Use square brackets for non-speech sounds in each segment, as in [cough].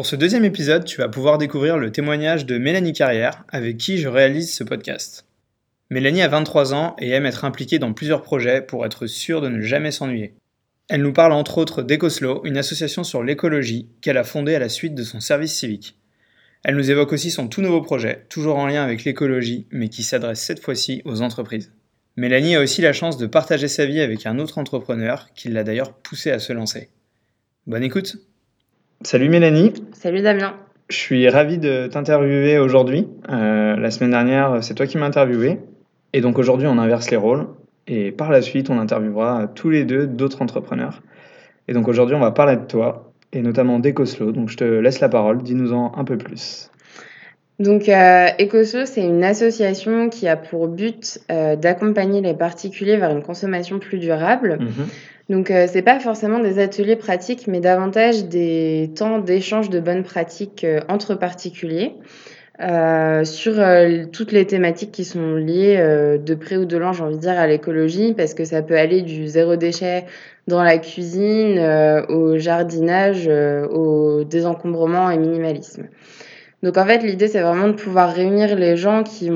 Pour ce deuxième épisode, tu vas pouvoir découvrir le témoignage de Mélanie Carrière, avec qui je réalise ce podcast. Mélanie a 23 ans et aime être impliquée dans plusieurs projets pour être sûre de ne jamais s'ennuyer. Elle nous parle entre autres d'EcoSlow, une association sur l'écologie qu'elle a fondée à la suite de son service civique. Elle nous évoque aussi son tout nouveau projet, toujours en lien avec l'écologie, mais qui s'adresse cette fois-ci aux entreprises. Mélanie a aussi la chance de partager sa vie avec un autre entrepreneur qui l'a d'ailleurs poussé à se lancer. Bonne écoute Salut Mélanie. Salut Damien. Je suis ravi de t'interviewer aujourd'hui. Euh, la semaine dernière, c'est toi qui m'as interviewé. Et donc aujourd'hui, on inverse les rôles. Et par la suite, on interviewera tous les deux d'autres entrepreneurs. Et donc aujourd'hui, on va parler de toi, et notamment d'EcoSlow. Donc je te laisse la parole, dis-nous-en un peu plus. Donc euh, c'est une association qui a pour but euh, d'accompagner les particuliers vers une consommation plus durable. Mhm. Donc, euh, c'est pas forcément des ateliers pratiques, mais davantage des temps d'échange de bonnes pratiques euh, entre particuliers euh, sur toutes les thématiques qui sont liées de près ou de loin, j'ai envie de dire, à l'écologie, parce que ça peut aller du zéro déchet dans la cuisine, au jardinage, au désencombrement et minimalisme. Donc en fait, l'idée, c'est vraiment de pouvoir réunir les gens qui,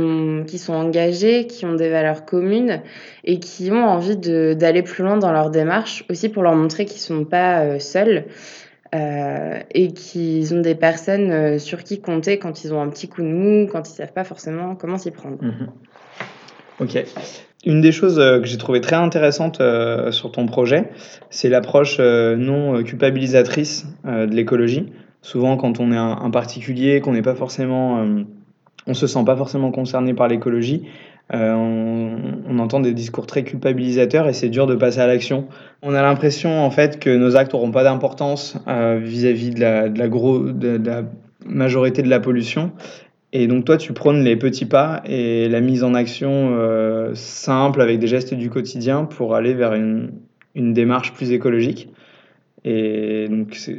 qui sont engagés, qui ont des valeurs communes et qui ont envie d'aller plus loin dans leur démarche, aussi pour leur montrer qu'ils ne sont pas euh, seuls euh, et qu'ils ont des personnes euh, sur qui compter quand ils ont un petit coup de mou, quand ils ne savent pas forcément comment s'y prendre. Mhm. Ok. Une des choses que j'ai trouvé très intéressante sur ton projet, c'est l'approche non culpabilisatrice de l'écologie souvent quand on est un, particulier, qu'on n'est pas forcément, euh, on se sent pas forcément concerné par l'écologie, euh, on, entend des discours très culpabilisateurs et c'est dur de passer à l'action. On a l'impression en fait que nos actes n'auront pas d'importance euh, vis-à-vis de la, de, majorité de la pollution. Et donc toi, tu prônes les petits pas et la mise en action simple avec des gestes du quotidien pour aller vers une démarche plus écologique. Et donc, c'est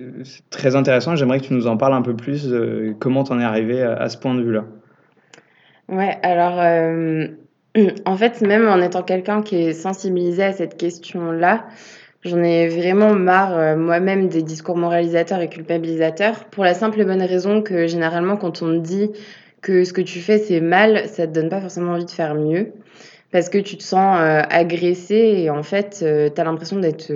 très intéressant. J'aimerais que tu nous en parles un peu plus. comment tu en es arrivé à, ce point de vue-là Ouais, alors, euh, [clears throat] en fait, même en étant quelqu'un qui est sensibilisé à cette question-là, j'en ai vraiment marre euh, moi-même des discours moralisateurs et culpabilisateurs pour la simple et bonne raison que généralement, quand on dit que ce que tu fais c'est mal, ça te donne pas forcément envie de faire mieux parce que tu te sens euh, agressé et en fait, tu as l'impression d'être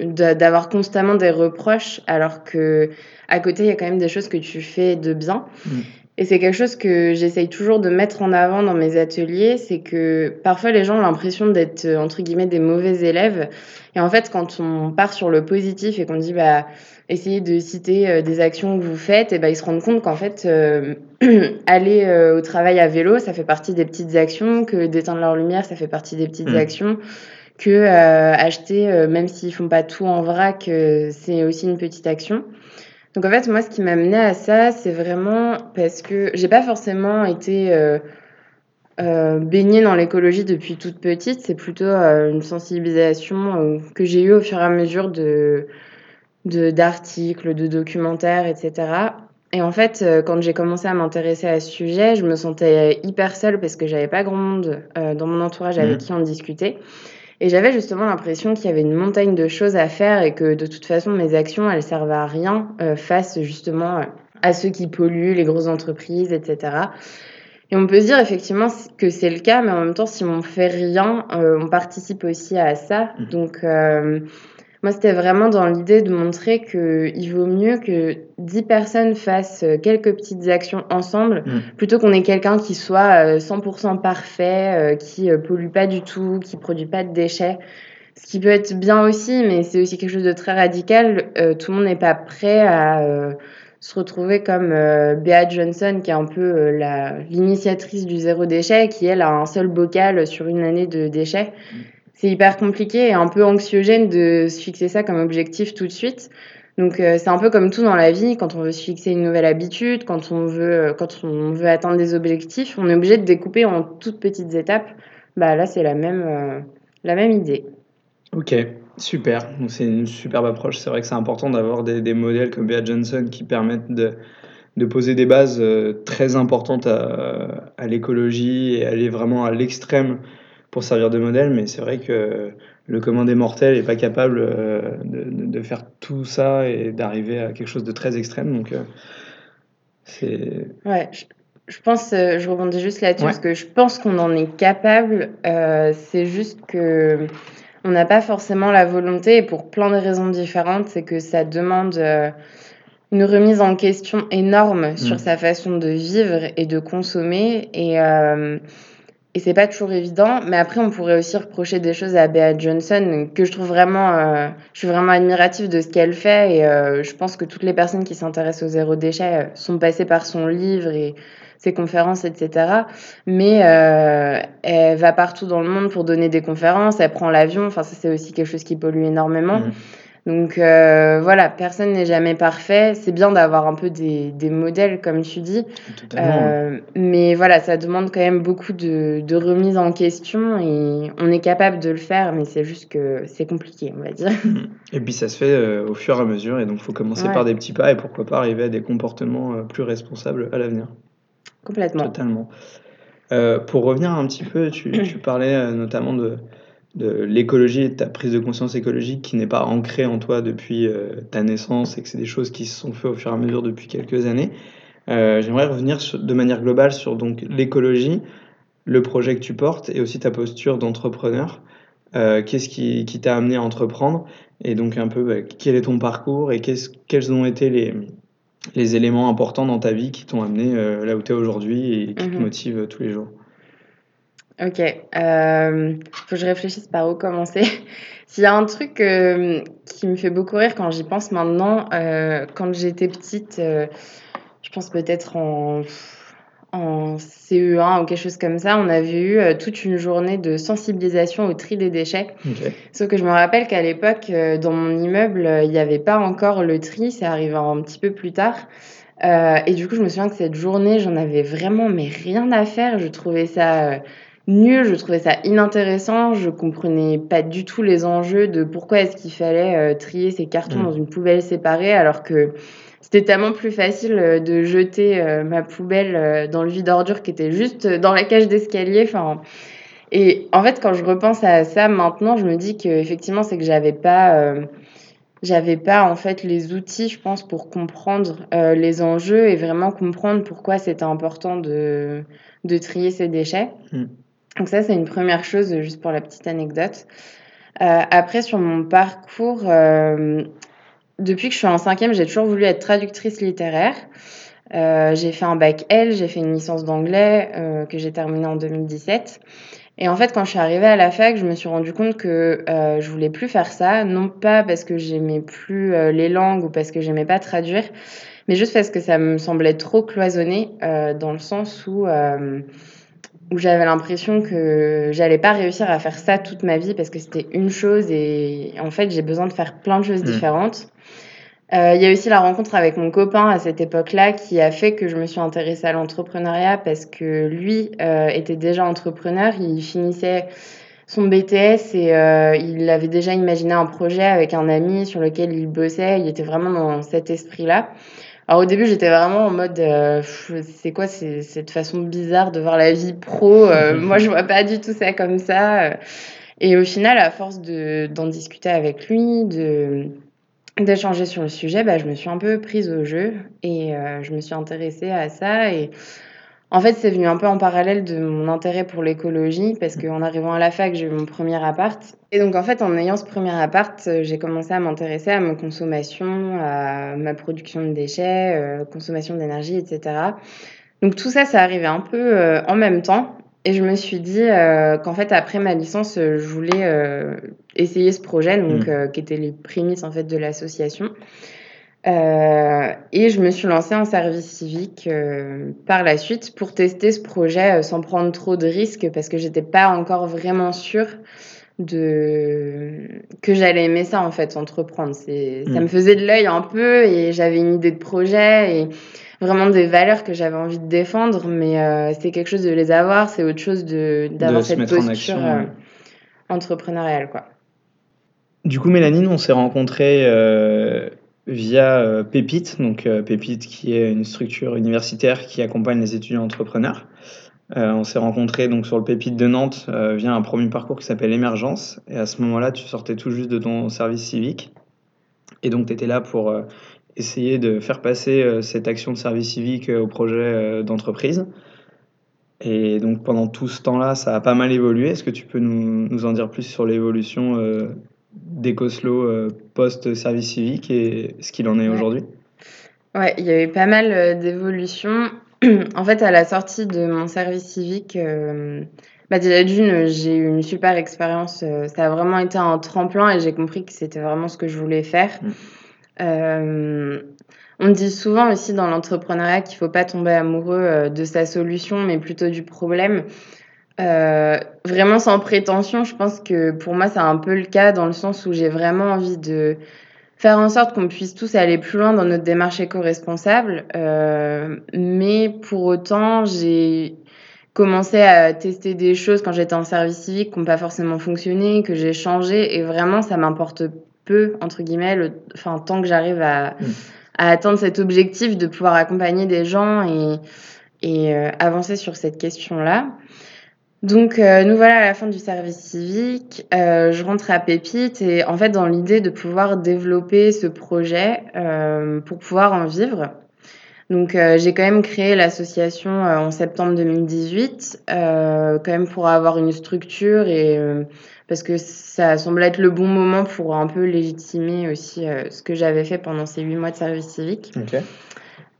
d'avoir constamment des reproches alors que à côté il y a quand même des choses que tu fais de bien. Mm. Et c'est quelque chose que j'essaye toujours de mettre en avant dans mes ateliers, c'est que parfois les gens ont l'impression d'être entre guillemets des mauvais élèves. Et en fait, quand on part sur le positif et qu'on dit bah essayez de citer euh, des actions que vous faites, et bah ils se rendent compte qu'en fait euh, [clears throat] aller euh, au travail à vélo, ça fait partie des petites actions, que d'éteindre leur lumière, ça fait partie des petites mm. actions que euh, acheter, euh, même s'ils font pas tout en vrac, euh, c'est aussi une petite action. Donc en fait, moi, ce qui m'a mené à ça, c'est vraiment parce que j'ai pas forcément été baignée dans l'écologie depuis toute petite. C'est plutôt une sensibilisation que j'ai eue au fur et à mesure de d'articles, de, documentaires, etc. Et en fait, quand j'ai commencé à m'intéresser à ce sujet, je me sentais hyper seule parce que j'avais pas grand monde dans mon entourage avec mmh. qui en discuter. Et j'avais justement l'impression qu'il y avait une montagne de choses à faire et que de toute façon, mes actions, elles servent à rien euh, face justement à ceux qui polluent, les grosses entreprises, etc. Et on peut se dire effectivement que c'est le cas, mais en même temps, si on fait rien, euh, on participe aussi à ça. Mmh. Donc, euh, moi, c'était vraiment dans l'idée de montrer qu'il vaut mieux que 10 personnes fassent euh, quelques petites actions ensemble mm. plutôt qu'on ait quelqu'un qui soit 100% euh, parfait, euh, qui pollue pas du tout, qui produit pas de déchets. Ce qui peut être bien aussi, mais c'est aussi quelque chose de très radical. tout le monde n'est pas prêt à se retrouver comme Bea Johnson, qui est un peu l'initiatrice du zéro déchet, qui elle a un seul bocal sur une année de déchets. C'est hyper compliqué et un peu anxiogène de se fixer ça comme objectif tout de suite. Donc c'est un peu comme tout dans la vie, quand on veut se fixer une nouvelle habitude, quand on veut, quand on veut atteindre des objectifs, on est obligé de découper en toutes petites étapes. Bah là, c'est la même, la même idée. Ok, super. C'est une superbe approche. C'est vrai que c'est important d'avoir des, modèles comme Bea Johnson qui permettent de, poser des bases très importantes à l'écologie et aller vraiment à l'extrême pour servir de modèle. Mais c'est vrai que le commun des mortels n'est pas capable euh, de, de, faire tout ça et d'arriver à quelque chose de très extrême. Donc, euh, c'est. Ouais, je, je, pense, euh, je rebondis juste là-dessus, ouais. parce que je pense qu'on en est capable. Euh, c'est juste que on n'a pas forcément la volonté, et pour plein de raisons différentes, c'est que ça demande euh, une remise en question énorme mmh. sur sa façon de vivre et de consommer. Et et c'est pas toujours évident, mais après on pourrait aussi reprocher des choses à Bea Johnson que je trouve vraiment, euh, je suis vraiment admirative de ce qu'elle fait et euh, je pense que toutes les personnes qui s'intéressent au zéro déchet euh, sont passées par son livre et ses conférences, etc. Mais euh, elle va partout dans le monde pour donner des conférences, elle prend l'avion, enfin ça c'est aussi quelque chose qui pollue énormément. Mmh. Donc euh, voilà, personne n'est jamais parfait. C'est bien d'avoir un peu des, des, modèles, comme tu dis. Euh, mais voilà, ça demande quand même beaucoup de, de, remise en question et on est capable de le faire, mais c'est juste que c'est compliqué, on va dire. [laughs] Et puis ça se fait euh, au fur et à mesure, et donc il faut commencer ouais. par des petits pas et pourquoi pas arriver à des comportements plus responsables à l'avenir. Complètement. Totalement. Pour revenir un petit peu, tu, tu parlais notamment de de l'écologie et de ta prise de conscience écologique qui n'est pas ancrée en toi depuis euh, ta naissance et que c'est des choses qui se sont faites au fur et à mesure depuis quelques années. Euh, J'aimerais revenir sur, de manière globale sur donc l'écologie, le projet que tu portes et aussi ta posture d'entrepreneur. Euh, Qu'est-ce qui, qui t'a amené à entreprendre et donc un peu bah, quel est ton parcours et qu quels ont été les, les éléments importants dans ta vie qui t'ont amené là où tu es aujourd'hui et qui mmh. te motivent tous les jours? Ok, euh, faut que je réfléchisse par où commencer. [laughs] S'il y a un truc euh, qui me fait beaucoup rire quand j'y pense maintenant, euh, quand j'étais petite, euh, je pense peut-être en, en CE1 ou quelque chose comme ça, on avait eu toute une journée de sensibilisation au tri des déchets. Okay. Sauf que je me rappelle qu'à l'époque, dans mon immeuble, il n'y avait pas encore le tri, c'est arrivé un petit peu plus tard. Et du coup, je me souviens que cette journée, j'en avais vraiment mais rien à faire. Je trouvais ça nul, je trouvais ça inintéressant, je comprenais pas du tout les enjeux de pourquoi est-ce qu'il fallait euh, trier ces cartons mmh. dans une poubelle séparée alors que c'était tellement plus facile euh, de jeter euh, ma poubelle dans le vide ordure qui était juste dans la cage d'escalier. Enfin, et en fait, quand je repense à ça maintenant, je me dis que effectivement, c'est que j'avais pas, euh, j'avais pas en fait les outils, je pense, pour comprendre euh, les enjeux et vraiment comprendre pourquoi c'était important de, de trier ces déchets. Mmh. Donc ça, c'est une première chose, juste pour la petite anecdote. Euh, après, sur mon parcours, euh, depuis que je suis en cinquième, j'ai toujours voulu être traductrice littéraire. Euh, j'ai fait un bac L, j'ai fait une licence d'anglais euh, que j'ai terminée en 2017. Et en fait, quand je suis arrivée à la fac, je me suis rendu compte que euh, je voulais plus faire ça, non pas parce que j'aimais plus euh, les langues ou parce que j'aimais pas traduire, mais juste parce que ça me semblait trop cloisonné euh, dans le sens où où j'avais l'impression que j'allais pas réussir à faire ça toute ma vie parce que c'était une chose et en fait j'ai besoin de faire plein de choses mmh. différentes. Euh, il y a aussi la rencontre avec mon copain à cette époque-là qui a fait que je me suis intéressée à l'entrepreneuriat parce que lui euh, était déjà entrepreneur, il finissait son BTS et euh, il avait déjà imaginé un projet avec un ami sur lequel il bossait, il était vraiment dans cet esprit-là. Alors au début, j'étais vraiment en mode, euh, c'est quoi cette façon bizarre de voir la vie pro euh, [laughs] Moi, je vois pas du tout ça comme ça. Et au final, à force d'en discuter avec lui, de d'échanger sur le sujet, bah, je me suis un peu prise au jeu et euh, je me suis intéressée à ça. Et en fait, c'est venu un peu en parallèle de mon intérêt pour l'écologie parce qu'en arrivant à la fac, j'ai eu mon premier appart. Et donc, en fait, en ayant ce premier appart, euh, j'ai commencé à m'intéresser à ma consommation, à ma production de déchets, euh, consommation d'énergie, etc. Donc, tout ça, ça arrivait un peu euh, en même temps. Et je me suis dit euh, qu'en fait, après ma licence, je voulais essayer ce projet, donc, euh, qui était les prémices en fait, de l'association. Euh, et je me suis lancée en service civique euh, par la suite pour tester ce projet sans prendre trop de risques parce que j'étais pas encore vraiment sûre de que j'allais aimer ça en fait, entreprendre. C'est ça Mmh. me faisait de l'œil un peu et j'avais une idée de projet et vraiment des valeurs que j'avais envie de défendre, mais c'est quelque chose de les avoir, c'est autre chose de d'avoir cette en posture, action, heu, ouais. entrepreneuriale, quoi. Du coup, Mélanie, on s'est rencontrés, via, heu, Pépite, donc heu, Pépite qui est une structure universitaire qui accompagne les étudiants entrepreneurs. Heu, on s'est rencontrés donc sur le Pépite de Nantes, via un 1er parcours qui s'appelle Émergence et à ce moment-là, tu sortais tout juste de ton service civique et donc tu étais là pour, essayer de faire passer, cette action de service civique, au projet, d'entreprise et donc pendant tout ce temps-là, ça a pas mal évolué. Est-ce que tu peux nous en dire plus sur l'évolution, heu, d'Ecoslo, heu, post service civique et ce qu'il en est Ouais. aujourd'hui? Ouais, il y a eu pas mal, heu, d'évolutions. [clears throat] En fait, à la sortie de mon service civique, hem, bah, déjà d'1, j'ai eu une super expérience, ça a vraiment été un tremplin et j'ai compris que c'était vraiment ce que je voulais faire. Mmh. Hem, on dit souvent aussi dans l'entrepreneuriat qu'il faut pas tomber amoureux, de sa solution, mais plutôt du problème. Heu, vraiment sans prétention, je pense que pour moi, c'est un peu le cas dans le sens où j'ai vraiment envie de faire en sorte qu'on puisse tous aller plus loin dans notre démarche éco-responsable. Heu, mais pour autant, j'ai commencé à tester des choses quand j'étais en service civique qui ont pas forcément fonctionné, que j'ai changé et vraiment ça m'importe peu entre guillemets le enfin tant que j'arrive à Mmh. à atteindre cet objectif de pouvoir accompagner des gens et et heu, avancer sur cette question-là. Donc heu, nous voilà à la fin du service civique, heu, je rentre à Pépite et en fait, dans l'idée de pouvoir développer ce projet, hem, pour pouvoir en vivre. Donc j'ai quand même créé l'association, en septembre 2018, heu, quand même pour avoir une structure et parce que ça semblait être le bon moment pour un peu légitimer aussi, ce que j'avais fait pendant ces 8 mois de service civique.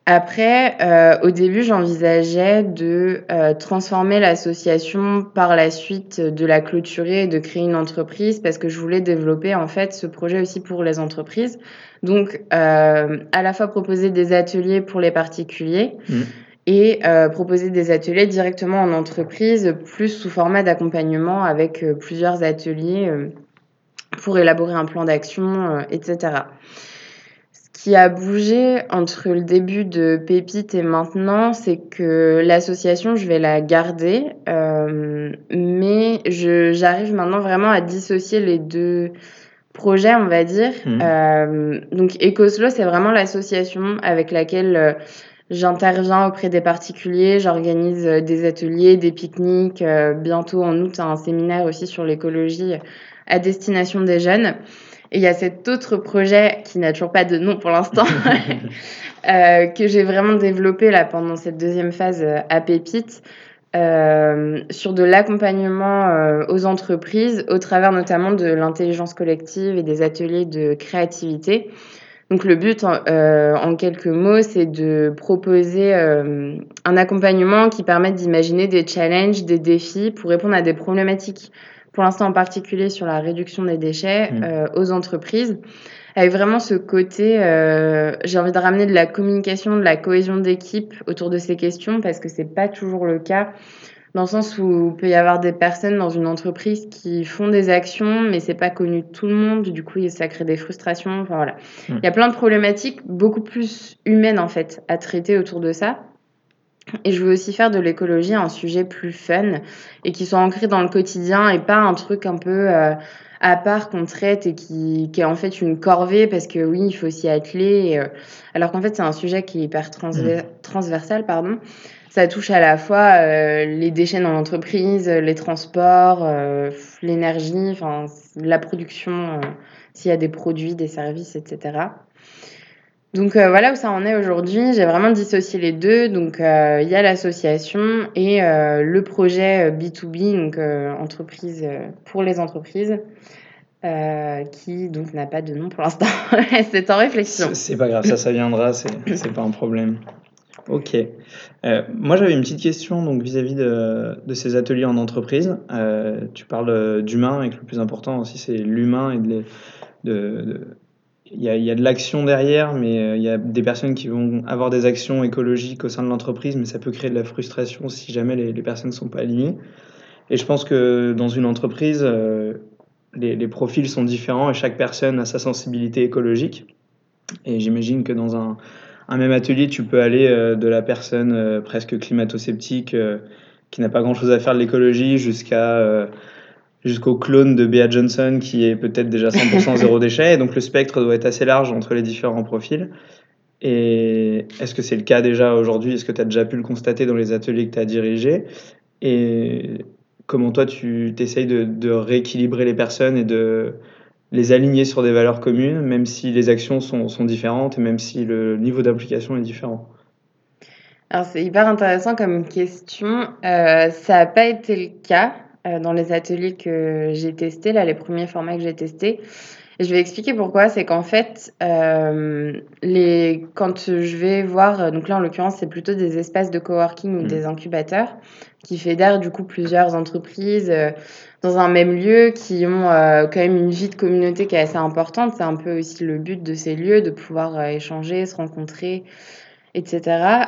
Après, heu, au début, j'envisageais de, heu, transformer l'association par la suite, de la clôturer et de créer une entreprise parce que je voulais développer en fait ce projet aussi pour les entreprises. Donc hem, à la fois proposer des ateliers pour les particuliers Mmh. et heu, proposer des ateliers directement en entreprise, plus sous format d'accompagnement avec, heu, plusieurs ateliers, pour élaborer un plan d'action, heu et cetera. Ce qui a bougé entre le début de Pépite et maintenant, c'est que l'association, je vais la garder, hem, mais j'arrive maintenant vraiment à dissocier les 2 projets, on va dire. Mmh. Hem, donc Ecoslo, c'est vraiment l'association avec laquelle, heu, j'interviens auprès des particuliers. J'organise, heu, des ateliers, des pique-niques, bientôt en août, un séminaire aussi sur l'écologie à destination des jeunes et il y a cet autre projet qui n'a toujours pas de nom pour l'instant, heu, [laughs] [laughs] que j'ai vraiment développé là pendant cette 2e phase, heu, à Pépite, hem, sur de l'accompagnement, aux entreprises au travers notamment de l'intelligence collective et des ateliers de créativité. Donc le but en quelques mots, c'est de proposer, un accompagnement qui permette d'imaginer des challenges, des défis pour répondre à des problématiques. Pour l'instant, en particulier sur la réduction des déchets, Mmh. heu, aux entreprises. Avec vraiment ce côté, heu, j'ai envie de ramener de la communication, de la cohésion d'équipe autour de ces questions parce que c'est pas toujours le cas. Dans le sens où il peut y avoir des personnes dans une entreprise qui font des actions, mais c'est pas connu de tout le monde, du coup ça crée des frustrations, enfin voilà. Mmh. Il y a plein de problématiques beaucoup plus humaines en fait à traiter autour de ça et je veux aussi faire de l'écologie un sujet plus fun et qui soit ancré dans le quotidien et pas un truc un peu, heu, à part qu'on traite et qui qui est en fait une corvée parce que oui, il faut s'y atteler et heu, alors qu'en fait, c'est un sujet qui est hyper transver Mmh. transversal, pardon. Ça touche à la fois, heu, les déchets dans l'entreprise, les transports, heu, l'énergie, enfin la production, heu, s'il y a des produits, des services et cetera. Donc heu, voilà où ça en est aujourd'hui. J'ai vraiment dissocié les 2, donc heu, il y a l'association et heu, le projet, heu, B2B, donc entreprise, pour les entreprises, qui donc n'a pas de nom pour l'instant. [laughs] C'est en réflexion. C'est pas grave, ça, ça viendra, c'est pas un problème. OK. Moi, j'avais une petite question donc vis-à-vis de ces ateliers en entreprise. Tu parles, d'humain et que le plus important aussi, c'est l'humain et de il y a y a de l'action derrière, mais heu, il y a des personnes qui vont avoir des actions écologiques au sein de l'entreprise, mais ça peut créer de la frustration si jamais les personnes sont pas alignées et je pense que dans une entreprise, heu les, profils sont différents et chaque personne a sa sensibilité écologique. Et j'imagine que dans un, même atelier, tu peux aller de la personne presque climato-sceptique qui n'a pas grand-chose à faire de l'écologie jusqu'à jusqu'au clone de Bea Johnson qui est peut-être déjà 100% zéro déchet. donc le spectre doit être assez large entre les différents profils. Et est-ce que c'est le cas déjà aujourd'hui? Est-ce que tu as déjà pu le constater dans les ateliers que tu as dirigés? Et comment toi tu t'essayes de, rééquilibrer les personnes et de les aligner sur des valeurs communes, même si les actions sont, sont différentes et même si le niveau d'implication est différent? Alors c'est hyper intéressant comme question. Euh, ça n'a pas été le cas. Euh, dans les ateliers que j'ai testés, là, les premiers formats que j'ai testés. Et je vais expliquer pourquoi. C'est qu'en fait, euh, les, quand je vais voir, donc là en l'occurrence, c'est plutôt des espaces de coworking ou mmh. des incubateurs qui fédèrent du coup plusieurs entreprises euh, dans un même lieu, qui ont quand même une vie de communauté qui est assez importante. C'est un peu aussi le but de ces lieux, de pouvoir échanger, se rencontrer, etc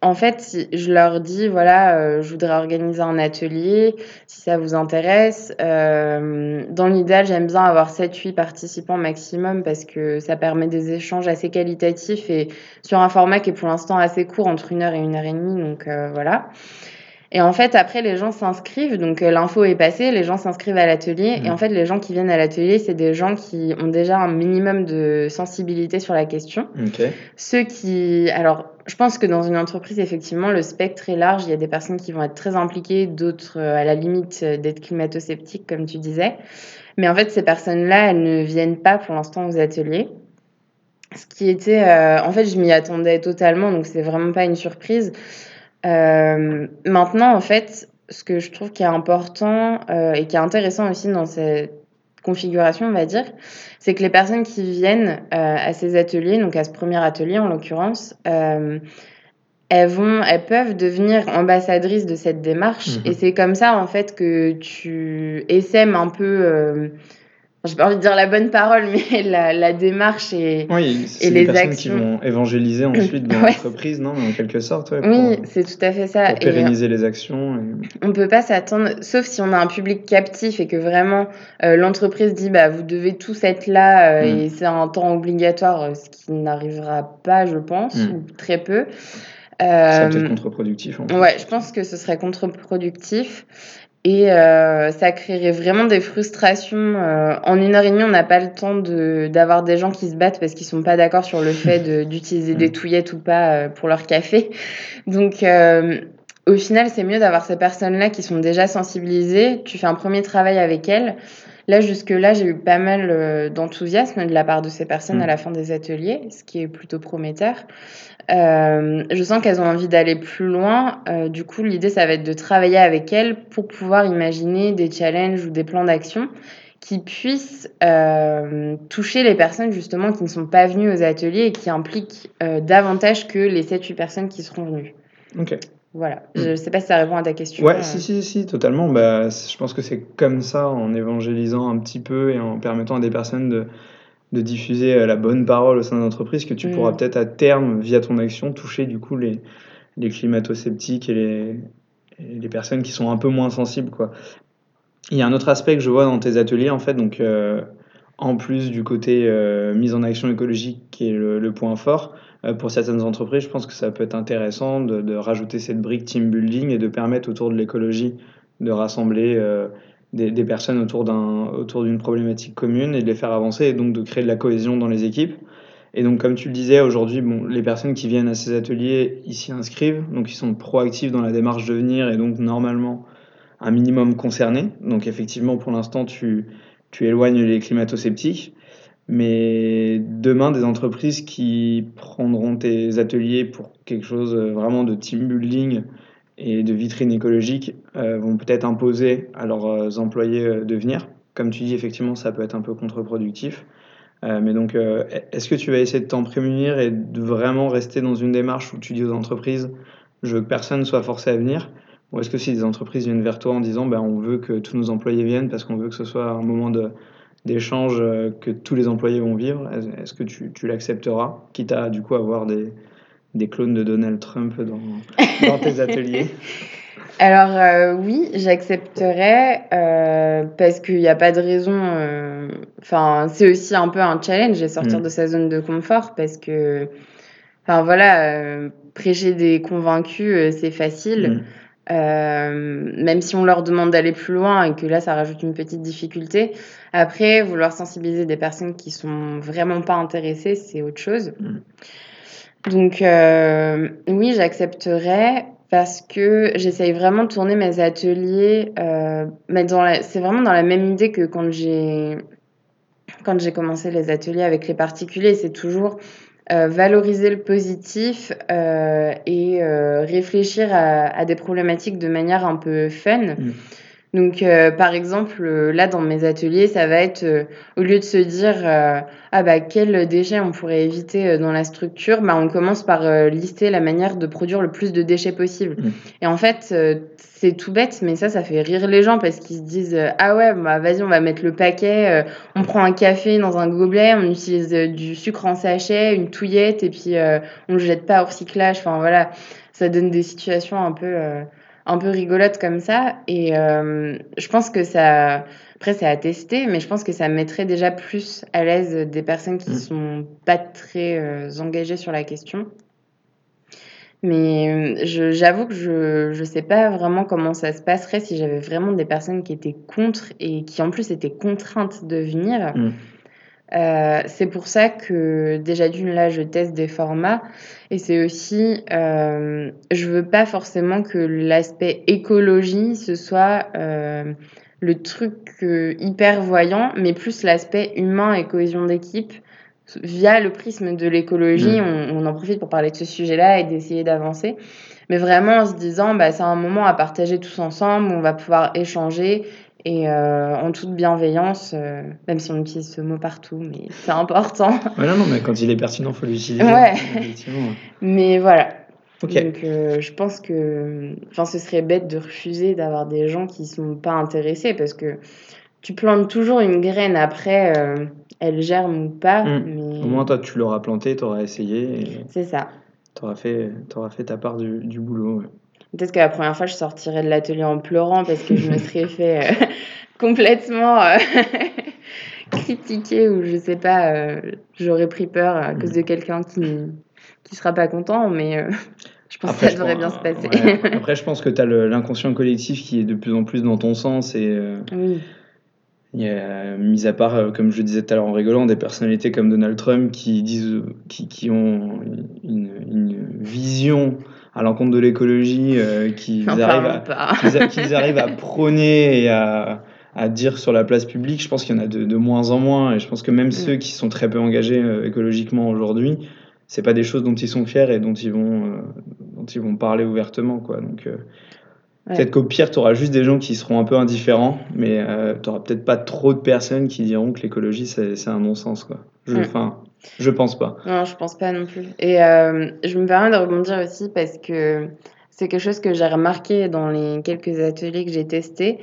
en fait, je leur dis, voilà, euh, je voudrais organiser un atelier, si ça vous intéresse. Euh, dans l'idéal, j'aime bien avoir 7-8 participants maximum parce que ça permet des échanges assez qualitatifs et sur un format qui est pour l'instant assez court, entre une heure et une heure et demie. Donc euh, voilà. Et en fait, après, les gens s'inscrivent. Donc, euh, l'info est passée, les gens s'inscrivent à l'atelier. Et mmh. en fait, les gens qui viennent à l'atelier, c'est des gens qui ont déjà un minimum de sensibilité sur la question. Ceux qui. Alors, je pense que dans une entreprise, effectivement, le spectre est large. Il y a des personnes qui vont être très impliquées, d'autres euh, à la limite euh, d'être climato-sceptiques, comme tu disais. Mais en fait, ces personnes-là, elles ne viennent pas pour l'instant aux ateliers. Ce qui était. en fait, je m'y attendais totalement, donc c'est vraiment pas une surprise. Euh, maintenant, en fait, ce que je trouve qui est important euh, et qui est intéressant aussi dans cette configuration, on va dire, c'est que les personnes qui viennent euh, à ces ateliers, donc à ce premier atelier en l'occurrence, elles vont, elles peuvent devenir ambassadrices de cette démarche. Mmh et c'est comme ça, en fait, que tu essaimes un peu j'ai pas envie de dire la bonne parole, mais [laughs] la, la démarche et, oui, et les, personnes qui vont évangéliser [laughs] ensuite dans l'entreprise, non, en quelque sorte. Ouais, oui, c'est tout à fait ça. Pour pérenniser les actions. Et... On peut pas s'attendre, sauf si on a un public captif et que vraiment euh, l'entreprise dit bah vous devez tous être là euh, mm. et c'est un temps obligatoire, euh, ce qui n'arrivera pas, je pense, mm. ou très peu. Euh, c'est peut-être contre-productif. En ouais, je pense que ce serait contre-productif. Et euh, ça créerait vraiment des frustrations. Euh, en une heure et demie, on n'a pas le temps d'avoir des gens qui se battent parce qu'ils sont pas d'accord sur le fait [laughs] d'utiliser des mm. touillettes ou pas euh, pour leur café. Donc, au final, c'est mieux d'avoir ces personnes-là qui sont déjà sensibilisées. Tu fais un premier travail avec elles. Là, jusque-là, j'ai eu pas mal d'enthousiasme de la part de ces personnes mm. à la fin des ateliers, ce qui est plutôt prometteur. Euh, je sens qu'elles ont envie d'aller plus loin. Euh, du coup, l'idée, ça va être de travailler avec elles pour pouvoir imaginer des challenges ou des plans d'action qui puissent euh, toucher les personnes justement qui ne sont pas venues aux ateliers et qui impliquent davantage que les 7-8 personnes qui seront venues. Ok. Voilà, je ne sais pas si ça répond à ta question. Ouais, si, si, si, totalement. Bah, je pense que c'est comme ça, en évangélisant un petit peu et en permettant à des personnes de, de diffuser euh, la bonne parole au sein de l'entreprise que tu pourras mm. peut-être à terme, via ton action, toucher du coup les, les climato-sceptiques et les, les personnes qui sont un peu moins sensibles. Quoi. Il y a un autre aspect que je vois dans tes ateliers, en fait, donc euh, en plus du côté euh, mise en action écologique qui est le, point fort, pour certaines entreprises, je pense que ça peut être intéressant de, de, rajouter cette brique team building et de permettre autour de l'écologie de rassembler des, personnes autour d'un autour d'une problématique commune et de les faire avancer et donc de créer de la cohésion dans les équipes. Et donc, comme tu le disais, aujourd'hui, bon, les personnes qui viennent à ces ateliers, ils s'y inscrivent, donc ils sont proactifs dans la démarche de venir et donc normalement un minimum concernés. Donc, effectivement, pour l'instant, tu, tu éloignes les climato-sceptiques. Mais demain, des entreprises qui prendront tes ateliers pour quelque chose vraiment de team building et de vitrines écologiques euh, vont peut-être imposer à leurs euh, employés euh, de venir. Comme tu dis, effectivement, ça peut être un peu contre-productif. mais donc, est-ce que tu vas essayer de t'en prémunir et de vraiment rester dans une démarche où tu dis aux entreprises, je veux que personne soit forcé à venir? Ou est-ce que si des entreprises viennent vers toi en disant, ben, on veut que tous nos employés viennent parce qu'on veut que ce soit un moment d'échange que tous les employés vont vivre, est-ce que tu l'accepteras, quitte à du coup avoir des, des clones de Donald Trump dans, dans tes [laughs] ateliers Alors, heu, oui, j'accepterais, heu, parce qu'il y a pas de raison, heu enfin, c'est aussi un peu un challenge de sortir Mmh. de sa zone de confort parce que enfin voilà, prêcher des convaincus, c'est facile. Mmh. Hem, même si on leur demande d'aller plus loin et que là, ça rajoute une petite difficulté. Après, vouloir sensibiliser des personnes qui sont vraiment pas intéressées, c'est autre chose. Mmh. Donc, heu, oui, j'accepterais parce que j'essaye vraiment de tourner mes ateliers, la c'est vraiment dans la même idée que quand j'ai commencé les ateliers avec les particuliers. C'est toujours, heu, valoriser le positif, et réfléchir à à des problématiques de manière un peu fun. Mmh. Donc, heu, par exemple, heu, là, dans mes ateliers, ça va être, heu, au lieu de se dire, heu: «Ah bah, quels déchets on pourrait éviter, heu, dans la structure?» bah, on commence par, lister la manière de produire le plus de déchets possible Mmh. et en fait, c'est tout bête, mais ça, ça fait rire les gens parce qu'ils se disent, «Ah ouais, bah, vas-y, on va mettre le paquet, on prend un café dans un gobelet, on utilise, du sucre en sachet, une touillette et puis, on le jette pas au recyclage». Enfin voilà, ça donne des situations un peu, un peu rigolotes comme ça et hem, je pense que ça après c'est à tester, mais je pense que ça mettrait déjà plus à l'aise, des personnes qui Mmh. sont pas très, heu, engagées sur la question. Mais, je j'avoue que je je sais pas vraiment comment ça se passerait si j'avais vraiment des personnes qui étaient contre et qui en plus étaient contraintes de venir. Mmh. Heu, c'est pour ça que déjà d'une là, je teste des formats et c'est aussi, hem, je veux pas forcément que l'aspect écologie, ce soit, hem, le truc, heu, hyper voyant, mais plus l'aspect humain et cohésion d'équipe via le prisme de l'écologie. Mmh. On on en profite pour parler de ce sujet-là et d'essayer d'avancer, mais vraiment en se disant: «Bah, c'est un moment à partager tous ensemble, où on va pouvoir échanger et heu, en toute bienveillance», heu, même si on utilise ce mot partout, mais c'est important. [laughs] Ouais, non, non, mais quand il est pertinent, faut l'utiliser, Ouais, mais voilà. OK. Donc, heu, je pense que, enfin, ce serait bête de refuser d'avoir des gens qui sont pas intéressés parce que tu plantes toujours une graine après, elle germe ou pas, Mmh. Au moins, toi, tu l'auras plantée, tu auras essayé et C'est ça. tu auras auras fait ta part du du boulot, ouais. Peut-être que la 1re fois, je sortirais de l'atelier en pleurant parce que je me serais [laughs] fait, heu, [laughs] complètement, heu, [laughs] critiquer ou je sais pas, heu, j'aurais pris peur à cause de quelqu'un qui qui sera pas content, mais, heu, je pense que ça devrait bien se passer. ouais, après je pense que tu as l'inconscient collectif qui est de plus en plus dans ton sens et Oui. Il y a mis à part, heu, comme je le disais tout à l'heure en rigolant, des personnalités comme Donald Trump qui disent, qui qui ont une une vision à l'encontre de l'écologie, N'en qu'ils arrivent a qu'ils arrivent à [laughs] prôner et à à dire sur la place publique. Je pense qu'il y en a de de moins en moins et je pense que même ceux Mmh. qui sont très peu engagés, heu, écologiquement aujourd'hui, c'est pas des choses dont ils sont fiers et dont ils vont, heu, dont ils vont parler ouvertement, quoi, donc, peut-être Ouais. qu'au pire, tu auras juste des gens qui seront un peu indifférents, mais, heu, tu auras peut-être pas trop de personnes qui diront que l'écologie, c'est un non-sens, quoi. Je Mmh. enfin, je pense pas. Non, je pense pas non plus et hem, je me permets de rebondir aussi parce que c'est quelque chose que j'ai remarqué dans les quelques ateliers que j'ai testés.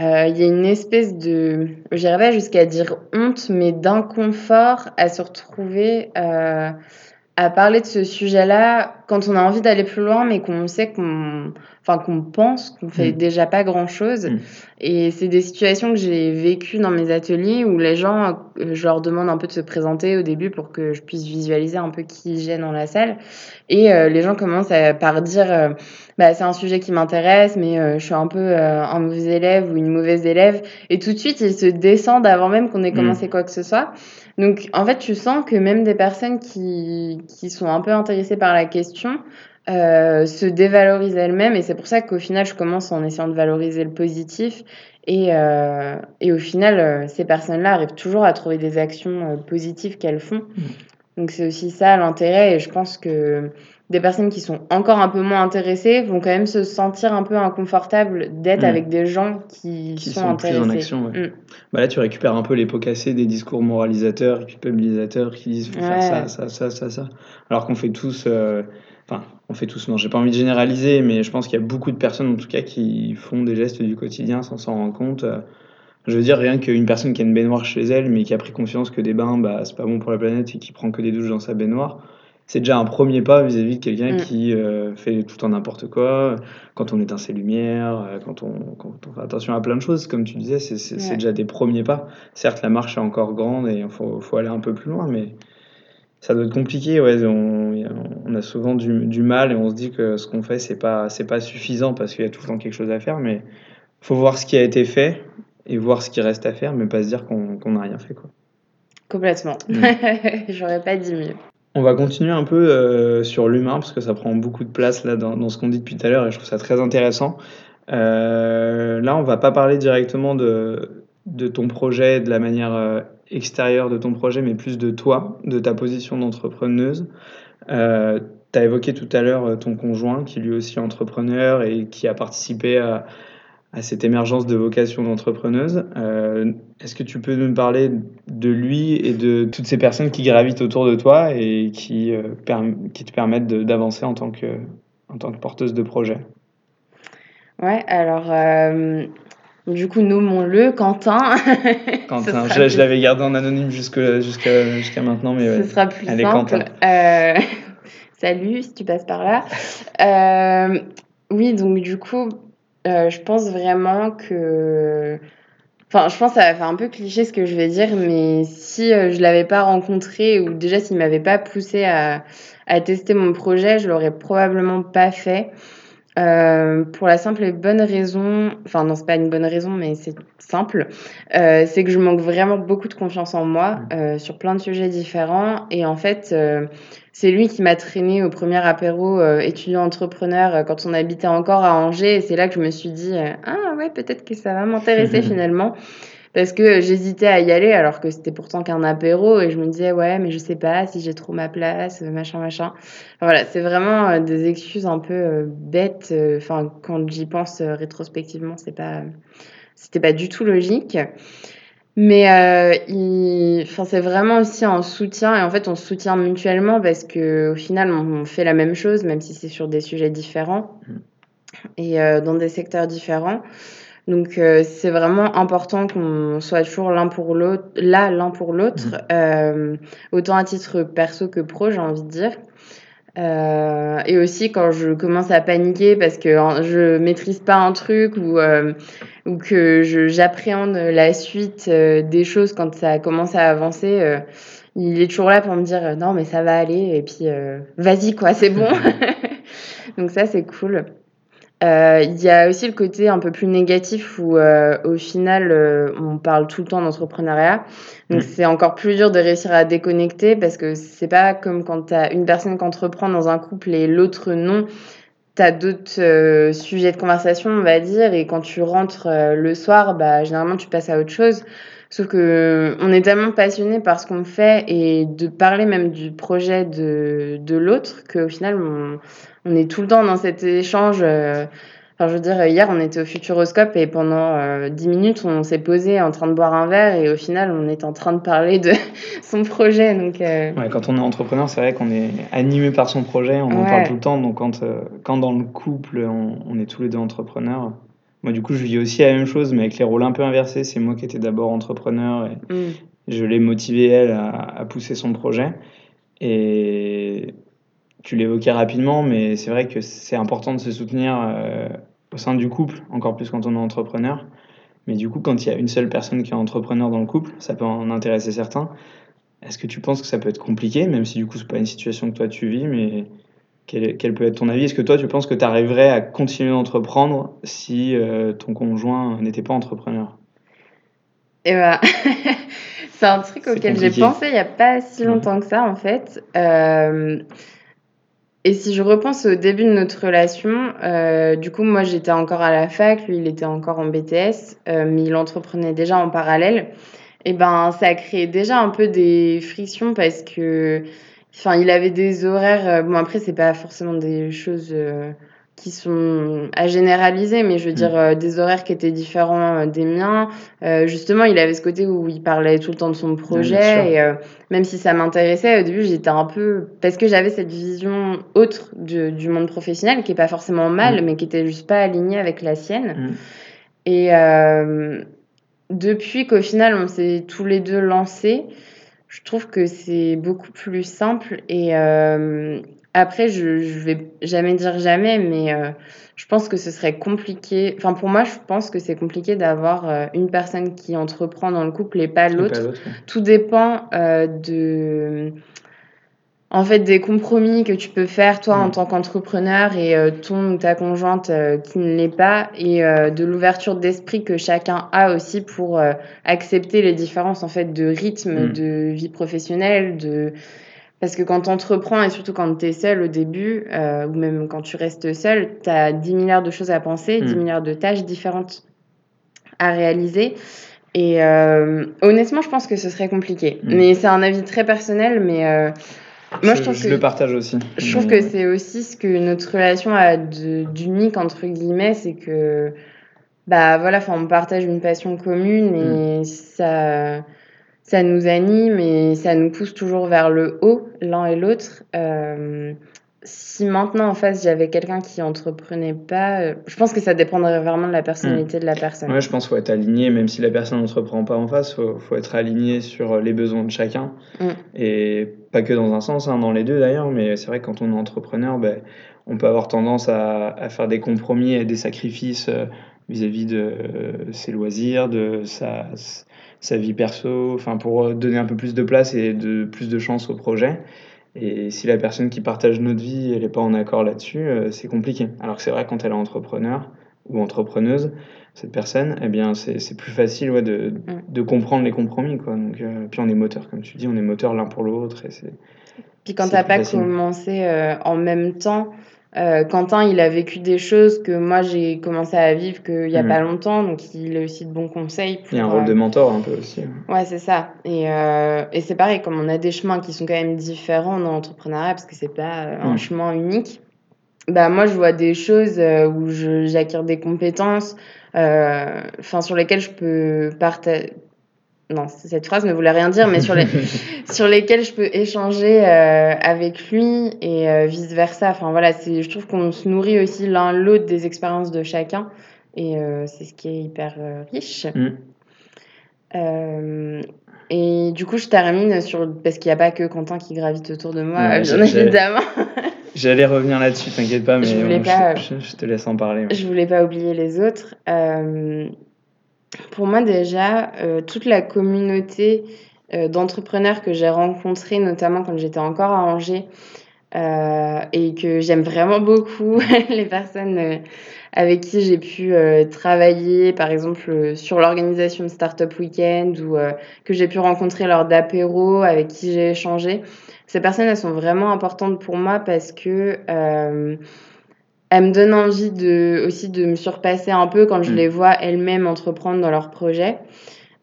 Heu, il y a une espèce de j'irais pas jusqu'à dire honte, mais d'inconfort à se retrouver, à parler de ce sujet-là quand on a envie d'aller plus loin, mais qu'on sait qu'on enfin, qu'on pense qu'on fait Mmh. déjà pas grand-chose Mmh. et c'est des situations que j'ai vécues dans mes ateliers où les gens, heu, je leur demande un peu de se présenter au début pour que je puisse visualiser un peu qui j'ai dans la salle et heu, les gens commencent à par dire, heu: «Bah, c'est un sujet qui m'intéresse, mais heu, je suis un peu, heu, un mauvais élève ou une mauvaise élève» et tout de suite, ils se descendent avant même qu'on ait Mmh. commencé quoi que ce soit. Donc en fait, tu sens que même des personnes qui qui sont un peu intéressées par la question, heu, se dévalorisent elles-mêmes et c'est pour ça qu'au final, je commence en essayant de valoriser le positif et et au final, ces personnes-là arrivent toujours à trouver des actions, positives qu'elles font. Mmh. Donc c'est aussi ça l'intérêt et je pense que des personnes qui sont encore un peu moins intéressées vont quand même se sentir un peu inconfortables d'être Mmh. avec des gens qui Qui sont sont plus en intéressés. action, ouais. Mmh. Bah, là, tu récupères un peu les pots cassés des discours moralisateurs et culpabilisateurs qui disent: «Faut faire ça, Ouais. ça, ça, ça, ça». Alors qu'on fait tous, heu, enfin, on fait tous, non, j'ai pas envie de généraliser, mais je pense qu'il y a beaucoup de personnes, en tout cas, qui font des gestes du quotidien sans s'en rendre compte, heu. Je veux dire, rien qu'une personne qui a une baignoire chez elle, mais qui a pris conscience que des bains, bah, c'est pas bon pour la planète et qui prend que des douches dans sa baignoire c'est déjà un premier pas vis-à-vis de quelqu'un Mm. qui euh, fait tout en n'importe quoi, quand on éteint ses lumières, euh, quand on, quand on fait attention à plein de choses, comme tu disais, c'est Ouais. déjà des premiers pas. Certes, la marche est encore grande et il faut, faut aller un peu plus loin, mais ça doit être compliqué. Ouais, on, on a souvent du, du mal et on se dit que ce qu'on fait, c'est pas, pas suffisant parce qu'il y a tout le temps quelque chose à faire, mais faut voir ce qui a été fait et voir ce qui reste à faire, mais pas se dire qu'on n'a rien fait. Quoi. Complètement. Mm. [laughs] J'aurais pas dit mieux. On va continuer un peu euh, sur l'humain parce que ça prend beaucoup de place là dans, ce qu'on dit depuis tout à l'heure et je trouve ça très intéressant. Euh, là, on va pas parler directement de, ton projet, de la manière euh, extérieure de ton projet, mais plus de toi, de ta position d'entrepreneuse. Euh, tu as évoqué tout à l'heure ton conjoint qui lui aussi est entrepreneur et qui a participé à, à cette émergence de vocation d'entrepreneuse. Euh, Est-ce que tu peux nous parler de lui et de toutes ces personnes qui gravitent autour de toi et qui, euh, qui te permettent d'avancer en, tant que- en tant que porteuse de projet? Ouais, alors, euh, du coup, nommons-le Quentin. [laughs] Ce Quentin, je, l'avais gardé en anonyme jusqu'à maintenant, mais Ce ouais. sera plus Allez, simple. Quentin. Euh, [laughs] Salut, si tu passes par là. Euh, oui, donc du coup, euh, je pense vraiment que... Enfin, je pense que ça va faire un peu cliché ce que je vais dire, mais si euh, je l'avais pas rencontré ou déjà s'il m'avait pas poussé à, à tester mon projet, je l'aurais probablement pas fait. Euh, pour la simple et bonne raison, enfin non, c'est pas une bonne raison, mais c'est simple, euh, c'est que je manque vraiment beaucoup de confiance en moi euh, sur plein de sujets différents. Et en fait, c'est lui qui m'a traîné au premier apéro étudiant entrepreneur quand on habitait encore à Angers. Et c'est là que je me suis dit, ah ouais, peut-être que ça va m'intéresser [laughs] finalement. Parce que j'hésitais à y aller alors que c'était pourtant qu'un apéro et je me disais ouais mais je sais pas si j'ai trop ma place machin machin. Voilà c'est vraiment euh, des excuses un peu euh, bêtes. euh, Enfin quand j'y pense rétrospectivement c'est pas c'était pas du tout logique. Mais euh, il... enfin, c'est vraiment aussi un soutien et en fait on se soutient mutuellement parce que au final on fait la même chose même si c'est sur des sujets différents et euh, dans des secteurs différents. Donc euh, c'est vraiment important qu'on soit toujours l'un pour l'autre, là l'un pour l'autre, euh, autant à titre perso que pro, j'ai envie de dire. Euh, et aussi quand je commence à paniquer parce que hein, je maîtrise pas un truc ou, euh, ou que j'appréhende la suite euh, des choses quand ça commence à avancer, euh, il est toujours là pour me dire non mais ça va aller et puis euh, vas-y quoi, c'est bon. [laughs] [laughs] Donc ça c'est cool. Euh, Il y a aussi le côté un peu plus négatif où euh, au final euh, on parle tout le temps d'entrepreneuriat. Donc Mm. c'est encore plus dur de réussir à déconnecter parce que c'est pas comme quand tu as une personne qui entreprend dans un couple et l'autre non. Tu as d'autres euh, sujets de conversation, on va dire, et quand tu rentres euh, le soir, bah, généralement tu passes à autre chose. Sauf que on est tellement passionné par ce qu'on fait et de parler même du projet de, de l'autre qu'au final on, on est tout le temps dans cet échange. euh, Enfin, je veux dire, hier, on était au Futuroscope et pendant euh, 10 minutes, on s'est posé en train de boire un verre et au final, on est en train de parler de [laughs] son projet. Donc, euh, Ouais, quand on est entrepreneur, c'est vrai qu'on est animé par son projet, on en parle tout le temps. Donc, quand, euh, quand dans le couple, on, on est tous les deux entrepreneurs, moi, du coup, je vis aussi la même chose, mais avec les rôles un peu inversés. C'est moi qui étais d'abord entrepreneur et mm, je l'ai motivé, elle, à, à pousser son projet. Et tu l'évoquais rapidement, mais c'est vrai que c'est important de se soutenir euh, au sein du couple, encore plus quand on est entrepreneur. Mais du coup, quand il y a une seule personne qui est entrepreneur dans le couple, ça peut en intéresser certains. Est-ce que tu penses que ça peut être compliqué, même si du coup, c'est pas une situation que toi tu vis, mais quel, peut être ton avis? Est-ce que toi, tu penses que tu arriverais à continuer d'entreprendre si euh, ton conjoint n'était pas entrepreneur? Et bah, [laughs] c'est un truc auquel j'ai pensé il n'y a pas si longtemps que ça, en fait. Euh, et si je repense au début de notre relation, euh, du coup, moi, j'étais encore à la fac, lui, il était encore en BTS, mais il entreprenait déjà en parallèle. Et ben, ça a créé déjà un peu des frictions parce que, enfin, il avait des horaires. euh, bon, après, c'est pas forcément des choses euh, qui sont à généraliser, mais je veux Mm. dire euh, des horaires qui étaient différents euh, des miens. Euh, justement, il avait ce côté où il parlait tout le temps de son projet et même si ça m'intéressait au début, j'étais un peu parce que j'avais cette vision autre du, du monde professionnel qui est pas forcément mal, Mm. mais qui était juste pas alignée avec la sienne. Mm. Et depuis qu'au final on s'est tous les deux lancés, je trouve que c'est beaucoup plus simple et après, je, je vais jamais dire jamais, mais euh, je pense que ce serait compliqué. Enfin, pour moi, je pense que c'est compliqué d'avoir euh, une personne qui entreprend dans le couple et pas l'autre. Tout dépend euh, de. En fait, des compromis que tu peux faire, toi, en mm. tant qu'entrepreneur, et ton ou ta conjointe qui ne l'est pas, et de l'ouverture d'esprit que chacun a aussi pour accepter les différences, en fait, de rythme, mm. de vie professionnelle, de parce que quand tu entreprends, et surtout quand tu es seul au début, euh, ou même quand tu restes seul, tu as 10 milliards de choses à penser, 10 hmm. milliards de tâches différentes à réaliser. Et euh, honnêtement, je pense que ce serait compliqué. Hmm. Mais c'est un avis très personnel, mais euh, moi je, le partage aussi. Je trouve que c'est aussi ce que notre relation a d'unique, entre guillemets, c'est que bah voilà, on partage une passion commune et hmm. ça ça nous anime et ça nous pousse toujours vers le haut, l'un et l'autre. Euh, si maintenant en face j'avais quelqu'un qui entreprenait pas, euh, je pense que ça dépendrait vraiment de la personnalité de la personne. Ouais, je pense qu'il faut être aligné, même si la personne n'entreprend pas en face, il faut, être aligné sur les besoins de chacun. Mm. Et pas que dans un sens, hein, dans les deux d'ailleurs, mais c'est vrai que quand on est entrepreneur, ben, on peut avoir tendance à, faire des compromis et des sacrifices euh, vis-à-vis de ses loisirs, de sa vie perso, pour euh, donner un peu plus de place et de plus de chance au projet. Et si la personne qui partage notre vie, elle n'est pas en accord là-dessus, euh, c'est compliqué. Alors que c'est vrai quand elle est entrepreneur ou entrepreneuse, cette personne, eh bien c'est plus facile ouais, de, mm. de, comprendre les compromis. Quoi. Donc, euh, puis on est moteur, comme tu dis, on est moteur l'un pour l'autre. Puis quand tu n'as pas commencé en même temps, euh, Quentin, il a vécu des choses que moi j'ai commencé à vivre qu'il n'y a pas mm. longtemps, donc il a aussi de bons conseils. il y a un rôle de euh, mentor un peu aussi. Ouais, c'est ça. Et, euh, et c'est pareil, comme on a des chemins qui sont quand même différents dans l'entrepreneuriat, parce que c'est pas un mm. chemin unique, bah moi je vois des choses où j'acquiers des compétences, enfin sur lesquelles je peux partager non, cette phrase ne voulait rien dire, mais sur, les, [laughs] sur lesquels je peux échanger euh, avec lui et euh, vice-versa. Enfin voilà, je trouve qu'on se nourrit aussi l'un l'autre des expériences de chacun et euh, c'est ce qui est hyper riche. Mm. et du coup, je termine sur. Parce qu'il n'y a pas que Quentin qui gravite autour de moi, bien évidemment. [laughs] J'allais revenir là-dessus, t'inquiète pas, mais je, je, te laisse en parler. Je voulais pas oublier les autres. Pour moi, déjà, euh, toute la communauté euh, d'entrepreneurs que j'ai rencontrés, notamment quand j'étais encore à Angers, euh, et que j'aime vraiment beaucoup, [laughs] les personnes avec qui j'ai pu travailler, par exemple, sur l'organisation de Startup Weekend ou que j'ai pu rencontrer lors d'apéro, avec qui j'ai échangé. Ces personnes, elles sont vraiment importantes pour moi parce que elle me donne envie de, aussi de me surpasser un peu quand je mm. les vois elles-mêmes entreprendre dans leurs projets.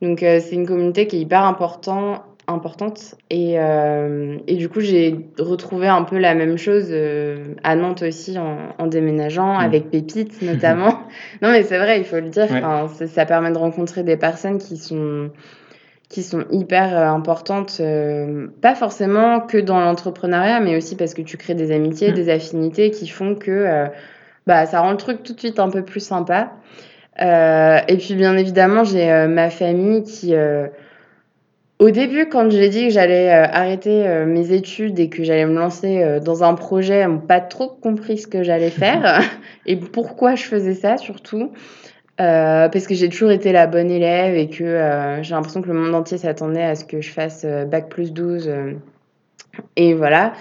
Donc, euh, c'est une communauté qui est hyper important, importante. Et, euh, et du coup, j'ai retrouvé un peu la même chose euh, à Nantes aussi en, déménageant, mm. avec Pépite notamment. [laughs] non, mais c'est vrai, il faut le dire. Ça permet de rencontrer des personnes qui sont qui sont hyper euh, importantes, euh, pas forcément que dans l'entrepreneuriat, mais aussi parce que tu crées des amitiés, mmh. des affinités qui font que euh, bah, ça rend le truc tout de suite un peu plus sympa. et puis bien évidemment, j'ai ma famille qui, au début, quand j'ai dit que j'allais arrêter mes études et que j'allais me lancer dans un projet, n'ont pas trop compris ce que j'allais faire [laughs] et pourquoi je faisais ça surtout. Euh, parce que j'ai toujours été la bonne élève et que euh, j'ai l'impression que le monde entier s'attendait à ce que je fasse euh, bac plus 12. et voilà.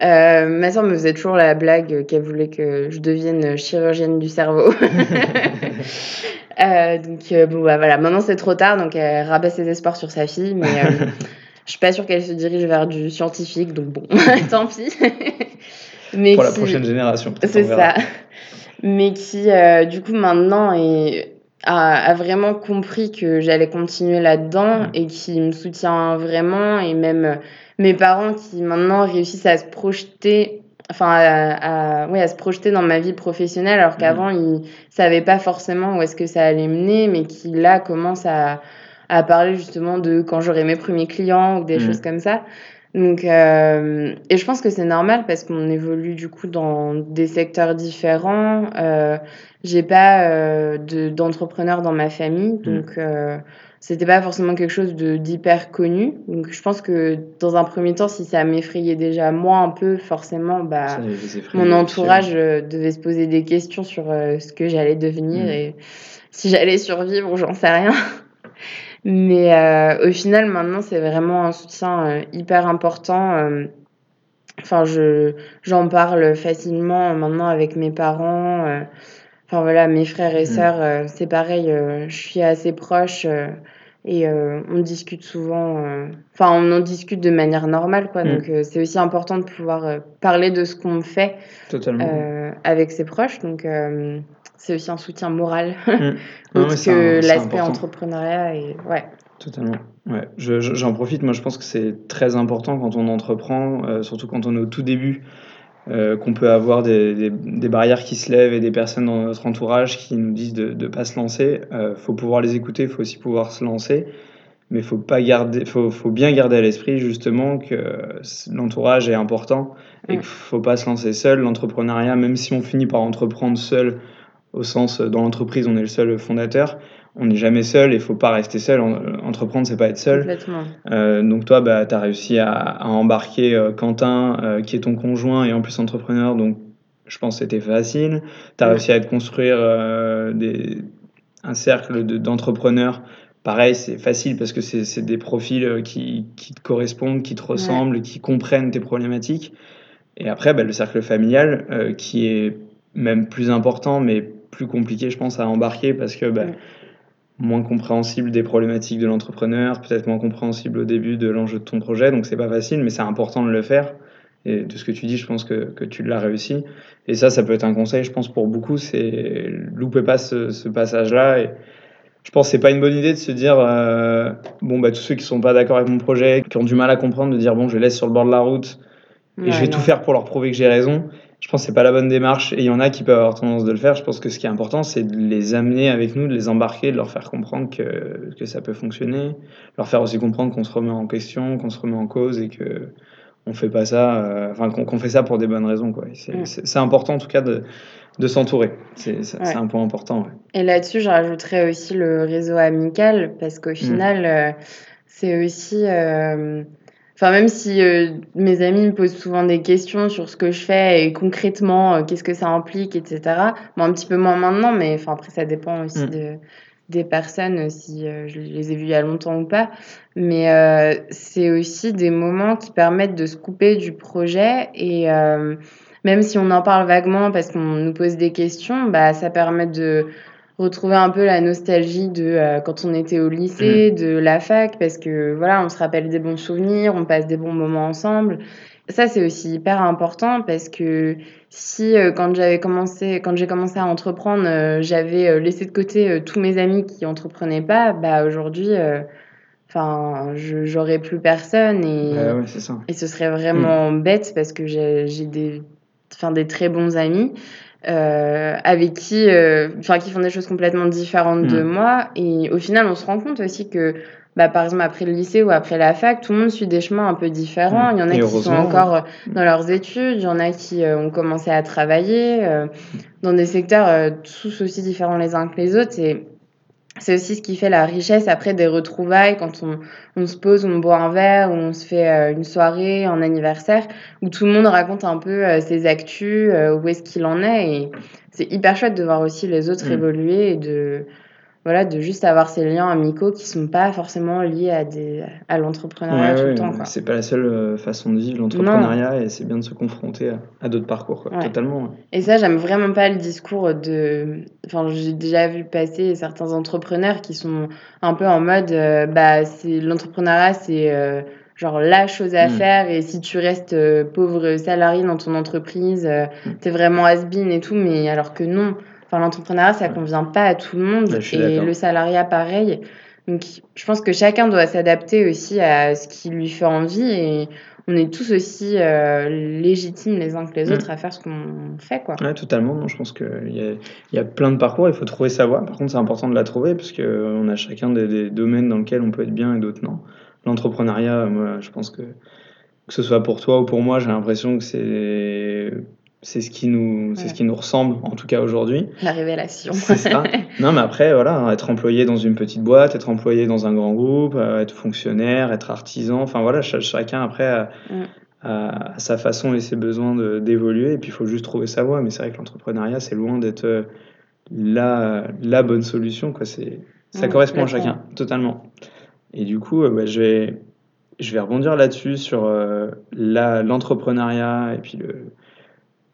ma soeur me faisait toujours la blague qu'elle voulait que je devienne chirurgienne du cerveau. [laughs] donc bon bah voilà, maintenant c'est trop tard, donc elle rabat ses espoirs sur sa fille, mais [laughs] je suis pas sûre qu'elle se dirige vers du scientifique, donc bon, [laughs] tant pis. mais Pour la prochaine génération. C'est ça mais qui, euh, du coup, maintenant a, vraiment compris que j'allais continuer là-dedans mm. et qui me soutient vraiment. Et même euh, mes parents qui maintenant réussissent à se projeter enfin à, à se projeter dans ma vie professionnelle alors qu'avant mm. ils savaient pas forcément où est-ce que ça allait mener mais qui là commencent à, à parler justement de quand j'aurai mes premiers clients ou des mm. choses comme ça donc, euh, et je pense que c'est normal parce qu'on évolue du coup dans des secteurs différents. Euh, j'ai pas euh, d'entrepreneurs dans ma famille, mm. donc euh, c'était pas forcément quelque chose d'hyper connu. Donc je pense que dans un premier temps, si ça m'effrayait déjà moi un peu, forcément, bah, mon entourage euh, devait se poser des questions sur euh, ce que j'allais devenir mm. et si j'allais survivre ou j'en sais rien. Mais euh, au final, maintenant, c'est vraiment un soutien hyper important. Enfin, je, j'en parle facilement maintenant avec mes parents. Enfin voilà, mes frères et mm. sœurs, c'est pareil, je suis assez proche et euh, on discute souvent, euh, enfin, on en discute de manière normale, quoi. Mm. Donc, euh, c'est aussi important de pouvoir parler de ce qu'on fait avec ses proches. Donc, c'est aussi un soutien moral, mm. [laughs] que l'aspect entrepreneuriat. Et, ouais. Totalement. Ouais. J'en profite, moi, je pense que c'est très important quand on entreprend, surtout quand on est au tout début. Euh, qu'on peut avoir des, des, barrières qui se lèvent et des personnes dans notre entourage qui nous disent de ne pas se lancer. Il euh, faut pouvoir les écouter, il faut aussi pouvoir se lancer. Mais il faut, pas garder, faut, faut bien garder à l'esprit justement que l'entourage est important et qu'il ne faut pas se lancer seul. L'entrepreneuriat, même si on finit par entreprendre seul, au sens dans l'entreprise, on est le seul fondateur, on n'est jamais seul et il faut pas rester seul. Entreprendre, c'est pas être seul. Euh, donc toi, bah, tu as réussi à, embarquer euh, Quentin, euh, qui est ton conjoint et en plus entrepreneur, donc je pense que c'était facile. Tu as réussi à te construire des, un cercle d'entrepreneurs. Pareil, c'est facile parce que c'est des profils qui, qui, te correspondent, qui te ressemblent, qui comprennent tes problématiques. Et après, bah, le cercle familial, qui est même plus important, mais plus compliqué, je pense, à embarquer parce que bah, moins compréhensible des problématiques de l'entrepreneur, peut-être moins compréhensible au début de l'enjeu de ton projet, donc c'est pas facile, mais c'est important de le faire. Et de ce que tu dis, je pense que, que tu l'as réussi. Et ça, ça peut être un conseil, je pense, pour beaucoup, c'est louper pas ce, ce passage-là. Et je pense que c'est pas une bonne idée de se dire, euh, bon, bah, tous ceux qui sont pas d'accord avec mon projet, qui ont du mal à comprendre, de dire, bon, je laisse sur le bord de la route et je vais tout faire pour leur prouver que j'ai raison je pense que c'est pas la bonne démarche et il y en a qui peuvent avoir tendance de le faire. Je pense que ce qui est important, c'est de les amener avec nous, de les embarquer, de leur faire comprendre que, que ça peut fonctionner, leur faire aussi comprendre qu'on se remet en question, qu'on se remet en cause et que on fait pas ça, euh, enfin qu'on fait ça pour des bonnes raisons. Quoi. C'est, important en tout cas de, de s'entourer. C'est, un point important. Et là-dessus, je rajouterais aussi le réseau amical parce qu'au mm. final, euh, c'est aussi euh, Enfin, même si euh, mes amis me posent souvent des questions sur ce que je fais et concrètement, euh, qu'est-ce que ça implique, etc. Bon, un petit peu moins maintenant, mais enfin, après, ça dépend aussi mm. de, des personnes, euh, si je les ai vues il y a longtemps ou pas. Mais c'est aussi des moments qui permettent de se couper du projet et même si on en parle vaguement parce qu'on nous pose des questions, bah, ça permet de retrouver un peu la nostalgie de euh, quand on était au lycée, mm. de la fac, parce que voilà, on se rappelle des bons souvenirs, on passe des bons moments ensemble. Ça, c'est aussi hyper important parce que si euh, quand j'avais commencé, quand j'ai commencé à entreprendre, euh, j'avais laissé de côté tous mes amis qui entreprenaient pas, bah aujourd'hui, enfin, j'aurais plus personne et, et ce serait vraiment mm. bête parce que j'ai des, des très bons amis. Euh, avec qui, euh, enfin, qui font des choses complètement différentes de mm. moi. Et au final, on se rend compte aussi que, bah, par exemple, après le lycée ou après la fac, tout le monde suit des chemins un peu différents. Mm. Il y en a qui sont encore dans leurs études, il y en a qui euh, ont commencé à travailler dans des secteurs tous aussi différents les uns que les autres. Et c'est aussi ce qui fait la richesse après des retrouvailles quand on, on, se pose, on boit un verre, ou on se fait euh, une soirée, un anniversaire, où tout le monde raconte un peu euh, ses actus, euh, où est-ce qu'il en est. Et c'est hyper chouette de voir aussi les autres mm. évoluer et de, voilà, de juste avoir ces liens amicaux qui sont pas forcément liés à, des, à l'entrepreneuriat tout le temps. C'est pas la seule euh, façon de vivre l'entrepreneuriat et c'est bien de se confronter à, d'autres parcours, totalement. Et ça, j'aime vraiment pas le discours de. Enfin, j'ai déjà vu passer certains entrepreneurs qui sont un peu en mode euh, bah, c'est l'entrepreneuriat, c'est. Euh, genre la chose à mm. faire et si tu restes pauvre salarié dans ton entreprise, tu mm. t'es vraiment has-been et tout, mais alors que non, l'entrepreneuriat, ça convient pas à tout le monde. et le salariat, pareil. Donc, je pense que chacun doit s'adapter aussi à ce qui lui fait envie. Et on est tous aussi euh, légitimes les uns que les mm. autres à faire ce qu'on fait. Quoi. Ouais, totalement. je pense qu'il y a, y a plein de parcours. Il faut trouver sa voie. Par contre, c'est important de la trouver parce qu'on a chacun des, des, domaines dans lesquels on peut être bien et d'autres non. L'entrepreneuriat, moi, je pense que que ce soit pour toi ou pour moi, j'ai l'impression que c'est c'est ce qui nous, c'est ce qui nous ressemble, en tout cas aujourd'hui. La révélation. C'est ça. [laughs] Non, mais après, voilà, être employé dans une petite boîte, être employé dans un grand groupe, euh, être fonctionnaire, être artisan, enfin voilà, chacun après a, sa façon et ses besoins d'évoluer, et puis il faut juste trouver sa voie. Mais c'est vrai que l'entrepreneuriat, c'est loin d'être euh, la, la bonne solution, quoi. C'est, ça correspond à chacun, totalement. Et du coup, euh, bah, je vais, je vais rebondir là-dessus sur l'entrepreneuriat et puis le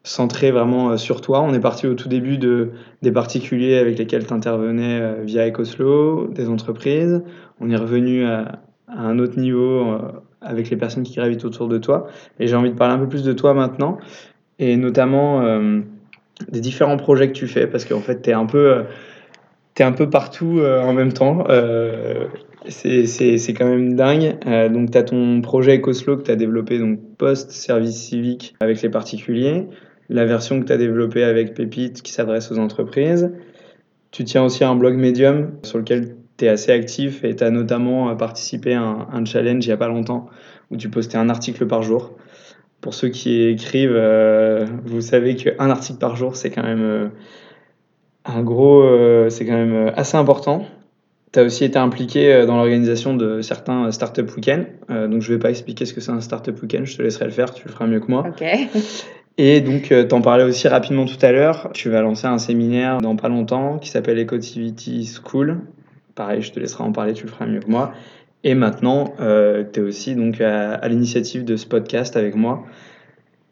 centré vraiment euh, sur toi. On est parti au tout début de, des particuliers avec lesquels tu intervenais euh, via EcoSlow, des entreprises. On est revenu à, un autre niveau euh, avec les personnes qui gravitent autour de toi. Et j'ai envie de parler un peu plus de toi maintenant, et notamment des différents projets que tu fais, parce qu'en fait, tu es un peu... un peu partout en même temps. c'est quand même dingue. donc, tu as ton projet EcoSlow que tu as développé, donc post-service civique avec les particuliers la version que tu as développée avec Pépite qui s'adresse aux entreprises. Tu tiens aussi un blog Medium sur lequel tu es assez actif et tu as notamment participé à un, challenge il n'y a pas longtemps où tu postais un article par jour. Pour ceux qui écrivent, euh, vous savez qu'un article par jour, c'est quand même euh, un gros, euh, c'est quand même assez important. Tu as aussi été impliqué dans l'organisation de certains Startup Weekend. donc, je ne vais pas expliquer ce que c'est un Startup Weekend, je te laisserai le faire, tu le feras mieux que moi. Ok. [laughs] Et donc, euh, t'en parlais aussi rapidement tout à l'heure. Tu vas lancer un séminaire dans pas longtemps qui s'appelle Ecotivity School. Pareil, je te laisserai en parler, tu le feras mieux que moi. Et maintenant, euh, tu es aussi donc à, l'initiative de ce podcast avec moi.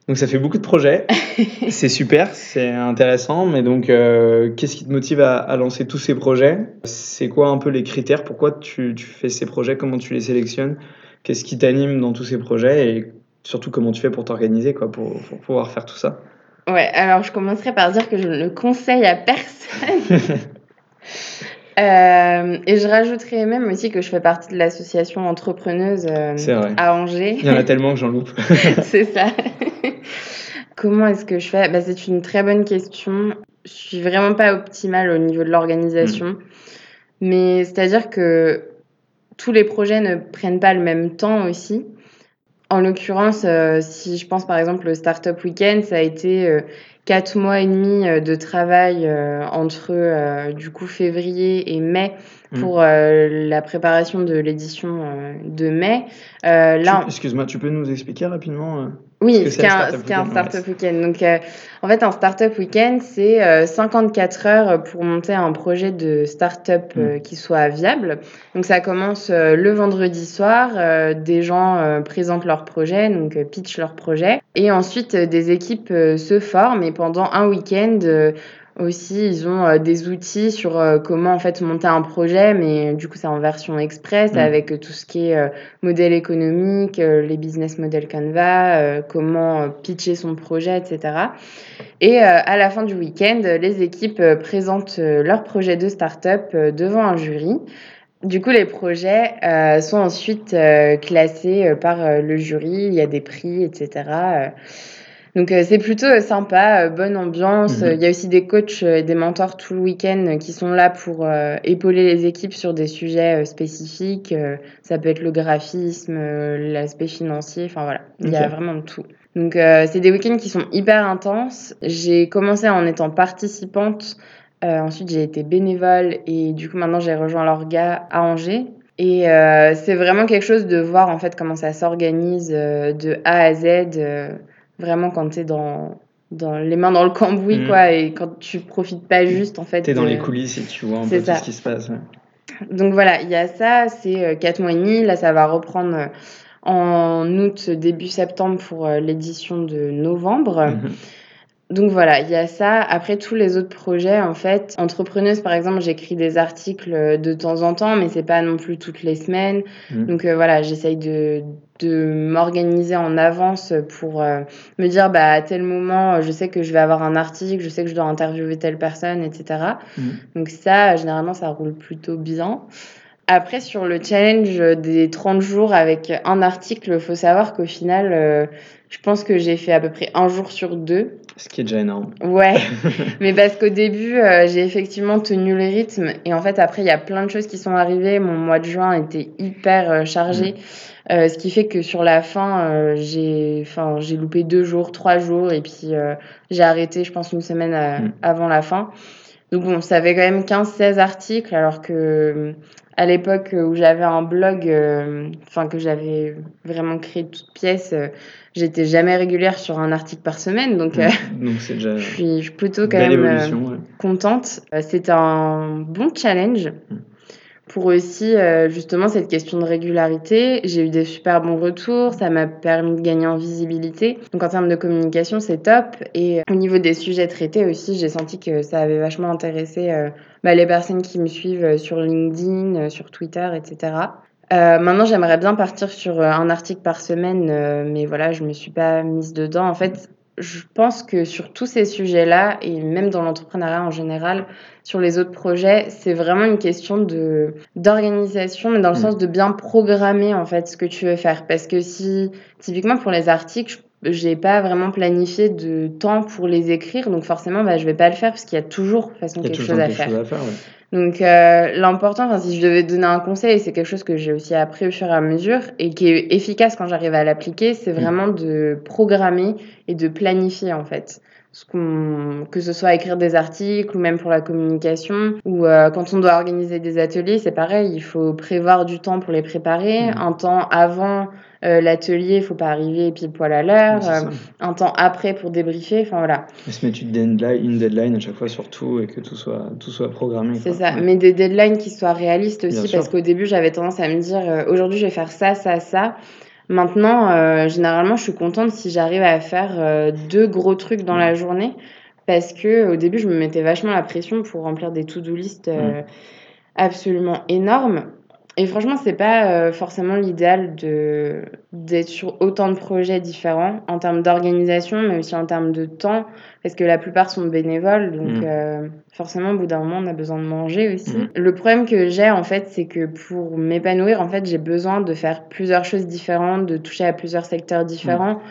Donc ça fait beaucoup de projets. [laughs] c'est super, c'est intéressant. Mais donc, euh, qu'est-ce qui te motive à, lancer tous ces projets? C'est quoi un peu les critères? Pourquoi tu, tu, fais ces projets? Comment tu les sélectionnes? Qu'est-ce qui t'anime dans tous ces projets? Et surtout comment tu fais pour t'organiser quoi, pour, pouvoir faire tout ça Ouais, alors je commencerai par dire que je ne le conseille à personne. [laughs] Euh, et je rajouterai même aussi que je fais partie de l'association entrepreneuse euh, à Angers. Il y en a tellement que j'en loupe. [laughs] c'est ça. Comment est-ce que je fais? Bah, C'est une très bonne question. Je suis vraiment pas optimale au niveau de l'organisation. Hmm. Mais c'est-à-dire que tous les projets ne prennent pas le même temps aussi. En l'occurrence, euh, si je pense par exemple au Startup Weekend, ça a été euh, quatre mois et demi euh, de travail entre du coup février et mai mmh. pour la préparation de l'édition de mai. là, excuse-moi, tu peux nous expliquer rapidement oui, c'était un, un Startup Weekend. Donc, euh, en fait, un Startup Weekend, c'est euh, 54 heures pour monter un projet de startup euh, mm. qui soit viable. Donc, ça commence euh, le vendredi soir. des gens présentent leur projet, donc pitchent leur projet. Et ensuite, des équipes se forment. Et pendant un week-end, aussi, ils ont euh, des outils sur euh, comment en fait monter un projet, mais du coup c'est en version express mm. avec euh, tout ce qui est modèle économique, les business model Canva, comment pitcher son projet, etc. Et à la fin du week-end, les équipes présentent leur projet de start-up devant un jury. Du coup, les projets sont ensuite classés par le jury, il y a des prix, etc. Donc euh, c'est plutôt euh, sympa, euh, bonne ambiance. Mhm. Il y a aussi des coachs et des mentors tout le week-end qui sont là pour épauler les équipes sur des sujets spécifiques. ça peut être le graphisme, l'aspect financier, enfin voilà, il y a vraiment de tout. Donc c'est des week-ends qui sont hyper intenses. J'ai commencé en étant participante, ensuite j'ai été bénévole et du coup maintenant j'ai rejoint l'orga à Angers. Et c'est vraiment quelque chose de voir en fait comment ça s'organise de A à Z vraiment quand tu es dans, dans les mains dans le cambouis, mm. quoi, et quand tu profites pas juste, en fait. Tu es dans les coulisses et tu vois un peu tout ce qui se passe. Donc voilà, il y a ça, c'est 4 euh, mois et demi. Là, ça va reprendre euh, en août, début septembre pour euh, l'édition de novembre. Mm-hmm. Donc voilà, il y a ça. Après tous les autres projets, en fait, entrepreneuse par exemple, j'écris des articles de temps en temps, mais c'est pas non plus toutes les semaines. Mm. Donc voilà, j'essaye de, de m'organiser en avance pour euh, me dire bah à tel moment, je sais que je vais avoir un article, je sais que je dois interviewer telle personne, etc. Mm. Donc ça, généralement, ça roule plutôt bien. Après, sur le challenge des 30 jours avec un article, il faut savoir qu'au final, euh, Je pense que j'ai fait à peu près un jour sur deux. Ce qui est déjà énorme. Ouais, [laughs] mais parce qu'au début, euh, j'ai effectivement tenu le rythme. Et en fait, après, il y a plein de choses qui sont arrivées. Mon mois de juin était hyper euh, chargé. Mm. Euh, ce qui fait que sur la fin, j'ai j'ai loupé deux jours, trois jours. Et puis, j'ai arrêté, je pense, une semaine mm. avant la fin. Donc bon, ça avait quand même 15-16 articles, alors que à l'époque où j'avais un blog, enfin que j'avais vraiment créé toute pièce, j'étais jamais régulière sur un article par semaine, donc, euh, [laughs] déjà je, suis, plutôt quand même euh, contente. Euh, c'est un bon challenge. Mm. Pour aussi, justement, cette question de régularité, j'ai eu des super bons retours, ça m'a permis de gagner en visibilité. Donc, en termes de communication, c'est top. Et au niveau des sujets traités aussi, j'ai senti que ça avait vachement intéressé bah, les personnes qui me suivent sur LinkedIn, sur Twitter, etc. Euh, maintenant, j'aimerais bien partir sur euh, un article par semaine, euh, mais voilà, je me suis pas mise dedans. En fait, je pense que sur tous ces sujets-là, et même dans l'entrepreneuriat en général, sur les autres projets, c'est vraiment une question de d'organisation, mais dans le mm. sens de bien programmer en fait ce que tu veux faire. Parce que si, typiquement pour les articles, j'ai pas vraiment planifié de temps pour les écrire, donc forcément, bah, je vais pas le faire parce qu'il y a toujours façon quelque, chose, à faire. Chose à faire donc euh, l'important, enfin si je devais donner un conseil, c'est quelque chose que j'ai aussi appris au fur et à mesure et qui est efficace quand j'arrive à l'appliquer, c'est mm. vraiment de programmer et de planifier en fait. Ce que ce soit écrire des articles ou même pour la communication ou euh, quand on doit organiser des ateliers, c'est pareil, il faut prévoir du temps pour les préparer, mm. un temps avant euh, l'atelier, il faut pas arriver pile poil à l'heure, euh, un temps après pour débriefer, enfin voilà. Et se mettre une deadline, une deadline à chaque fois sur tout et que tout soit, tout soit programmé. C'est ça, mais des deadlines qui soient réalistes aussi, parce qu'au début j'avais tendance à me dire euh, aujourd'hui je vais faire ça, ça, ça. Maintenant, généralement, je suis contente si j'arrive à faire deux gros trucs dans la journée, parce que au début, je me mettais vachement la pression pour remplir des to-do list absolument énormes. Et franchement, c'est pas euh, forcément l'idéal de d'être sur autant de projets différents en termes d'organisation, mais aussi en termes de temps, parce que la plupart sont bénévoles, donc mm. euh, forcément, au bout d'un moment, on a besoin de manger aussi. Mm. Le problème que j'ai, en fait, c'est que pour m'épanouir, en fait, j'ai besoin de faire plusieurs choses différentes, de toucher à plusieurs secteurs différents. Mm.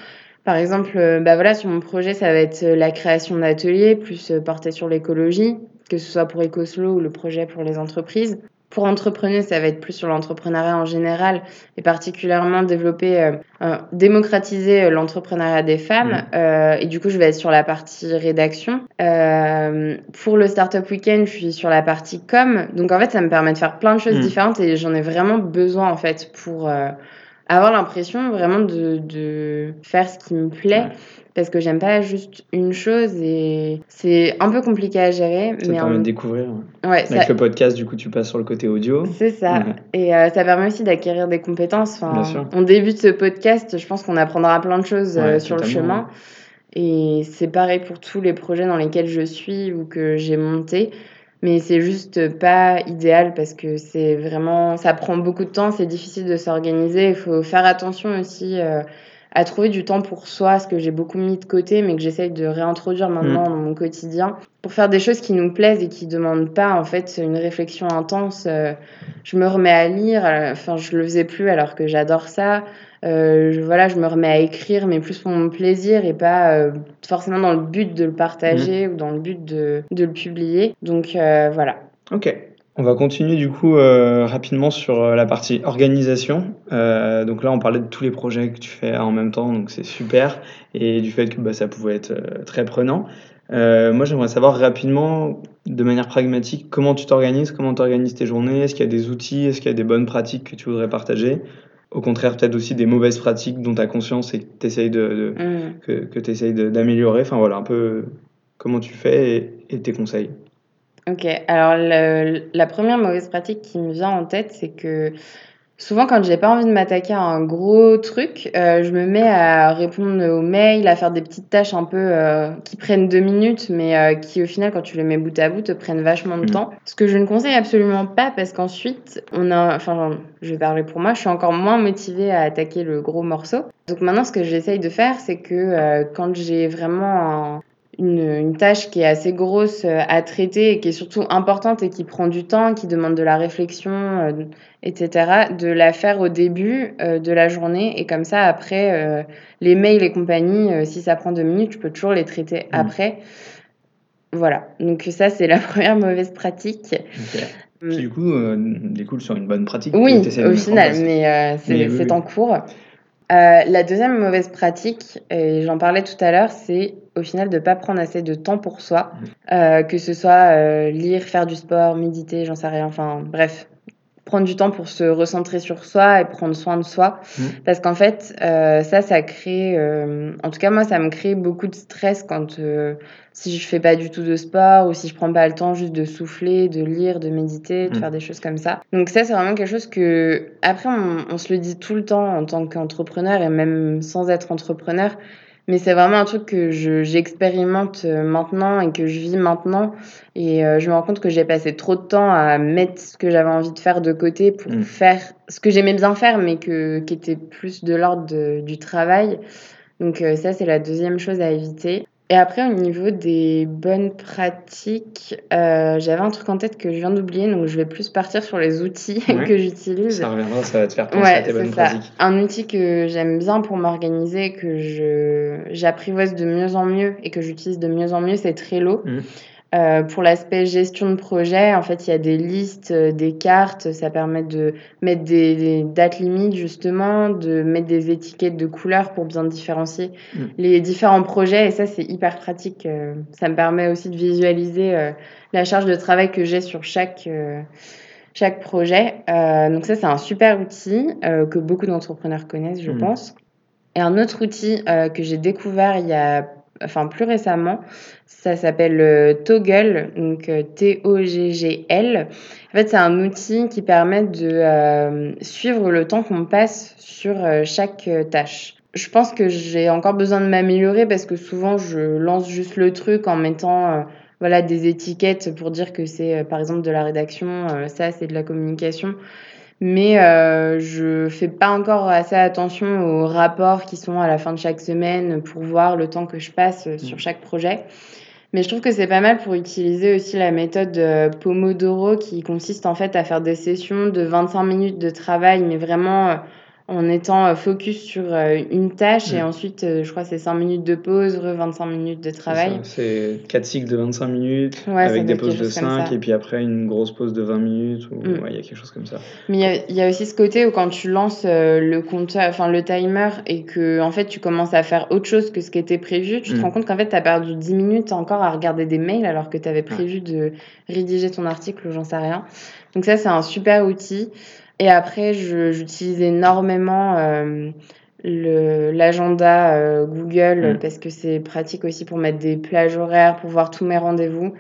Par exemple, euh, bah voilà, sur mon projet, ça va être la création d'ateliers, plus porté sur l'écologie, que ce soit pour EcoSlow ou le projet pour les entreprises. Pour entrepreneurs, ça va être plus sur l'entrepreneuriat en général et particulièrement développer, euh, euh, démocratiser euh, l'entrepreneuriat des femmes. Mmh. et du coup, je vais être sur la partie rédaction. pour le Startup Weekend, je suis sur la partie com. Donc en fait, ça me permet de faire plein de choses mmh. différentes et j'en ai vraiment besoin en fait pour avoir l'impression vraiment de, de, faire ce qui me plaît parce que j'aime pas juste une chose et c'est un peu compliqué à gérer. Ça mais permet de découvrir. Ouais, Avec le podcast, du coup, tu passes sur le côté audio. C'est ça. Et euh, ça permet aussi d'acquérir des compétences. Enfin, Bien sûr. On débute ce podcast, je pense qu'on apprendra plein de choses euh, sur le chemin. Et c'est pareil pour tous les projets dans lesquels je suis ou que j'ai monté. Mais c'est juste pas idéal parce que c'est vraiment, ça prend beaucoup de temps, c'est difficile de s'organiser. Il faut faire attention aussi. Euh, à trouver du temps pour soi, ce que j'ai beaucoup mis de côté, mais que j'essaye de réintroduire maintenant mm. dans mon quotidien, pour faire des choses qui nous plaisent et qui ne demandent pas en fait une réflexion intense. Euh, je me remets à lire, euh, enfin je le faisais plus alors que j'adore ça. Euh, je, voilà, je me remets à écrire, mais plus pour mon plaisir et pas forcément dans le but de le partager mm. ou dans le but de, de le publier. Donc voilà. Ok. On va continuer du coup euh, rapidement sur euh, la partie organisation. Euh, donc là, on parlait de tous les projets que tu fais en même temps, donc c'est super, et du fait que bah, ça pouvait être très prenant. moi, j'aimerais savoir rapidement, de manière pragmatique, comment tu t'organises, comment tu organises tes journées, est-ce qu'il y a des outils, est-ce qu'il y a des bonnes pratiques que tu voudrais partager? Au contraire, peut-être aussi des mauvaises pratiques dont tu as conscience et que tu essayes de, mmh. que, d'améliorer. Enfin voilà, un peu comment tu fais et tes conseils. Ok, alors la première mauvaise pratique qui me vient en tête, c'est que souvent quand j'ai pas envie de m'attaquer à un gros truc, euh, je me mets à répondre aux mails, à faire des petites tâches un peu euh, qui prennent deux minutes, mais euh, qui au final, quand tu les mets bout à bout, te prennent vachement de mmh. temps. Ce que je ne conseille absolument pas parce qu'ensuite, on a, enfin, je vais parler pour moi, je suis encore moins motivée à attaquer le gros morceau. Donc maintenant, ce que j'essaye de faire, c'est que quand j'ai vraiment un, une, tâche qui est assez grosse euh, à traiter et qui est surtout importante et qui prend du temps, qui demande de la réflexion, euh, etc., de la faire au début euh, de la journée. Et comme ça, après, les mails et compagnie, si ça prend deux minutes, je peux toujours les traiter mmh. après. Voilà, donc ça, c'est [laughs] la première mauvaise pratique. Qui, du coup, découle sur une bonne pratique. Oui, au final, mais c'est en cours. La deuxième mauvaise pratique, et j'en parlais tout à l'heure, c'est au final de ne pas prendre assez de temps pour soi, mmh. euh, que ce soit euh, lire, faire du sport, méditer, j'en sais rien, enfin bref, prendre du temps pour se recentrer sur soi et prendre soin de soi. Mmh. Parce qu'en fait, euh, ça, ça crée, en tout cas moi, ça me crée beaucoup de stress quand si je fais pas du tout de sport ou si je prends pas le temps juste de souffler, de lire, de méditer, de mmh. faire des choses comme ça. Donc ça, c'est vraiment quelque chose que, après, on, on se le dit tout le temps en tant qu'entrepreneur et même sans être entrepreneur mais c'est vraiment un truc que j'expérimente euh, maintenant et que je vis maintenant. Et euh, je me rends compte que j'ai passé trop de temps à mettre ce que j'avais envie de faire de côté pour mm. faire ce que j'aimais bien faire, mais que, qui était plus de l'ordre du travail. Donc euh, ça, c'est la deuxième chose à éviter. Et après, au niveau des bonnes pratiques, euh, j'avais un truc en tête que je viens d'oublier, donc je vais plus partir sur les outils [laughs] que j'utilise. Ça reviendra, ça va te faire penser à tes bonnes pratiques. Un outil que j'aime bien pour m'organiser, que je j'apprivoise de mieux en mieux et que j'utilise de mieux en mieux, c'est Trello. Mmh. Euh, pour l'aspect gestion de projet, en fait, il y a des listes, euh, des cartes, ça permet de mettre des, dates limites justement, de mettre des étiquettes de couleurs pour bien différencier mm. les différents projets et ça c'est hyper pratique. Euh, ça me permet aussi de visualiser la charge de travail que j'ai sur chaque chaque projet. donc ça c'est un super outil que beaucoup d'entrepreneurs connaissent, je mm. pense. Et un autre outil que j'ai découvert il y a enfin plus récemment. Ça s'appelle euh, Toggle, donc euh, T-O-G-G-L. En fait, c'est un outil qui permet de euh, suivre le temps qu'on passe sur chaque tâche. Je pense que j'ai encore besoin de m'améliorer parce que souvent je lance juste le truc en mettant voilà des étiquettes pour dire que c'est par exemple de la rédaction, ça c'est de la communication mais euh, je fais pas encore assez attention aux rapports qui sont à la fin de chaque semaine pour voir le temps que je passe sur mm. chaque projet. Mais je trouve que c'est pas mal pour utiliser aussi la méthode euh, Pomodoro qui consiste en fait à faire des sessions de 25 minutes de travail, mais vraiment euh, en étant euh, focus sur euh, une tâche et mm. ensuite, euh, je crois c'est 5 minutes de pause, 25 minutes de travail. C'est 4 cycles de 25 minutes avec des pauses de 5 et puis après une grosse pause de 20 minutes ou mm. il y a quelque chose comme ça. Mais il y, a aussi ce côté où quand tu lances le compteur, enfin le timer et que en fait tu commences à faire autre chose que ce qui était prévu, tu te mm. rends compte qu'en fait tu as perdu 10 minutes encore à regarder des mails alors que tu avais prévu de rédiger ton article ou j'en sais rien. Donc ça c'est un super outil. Et après, j'utilise énormément euh, l'agenda euh, Google mm. parce que c'est pratique aussi pour mettre des plages horaires, pour voir tous mes rendez-vous.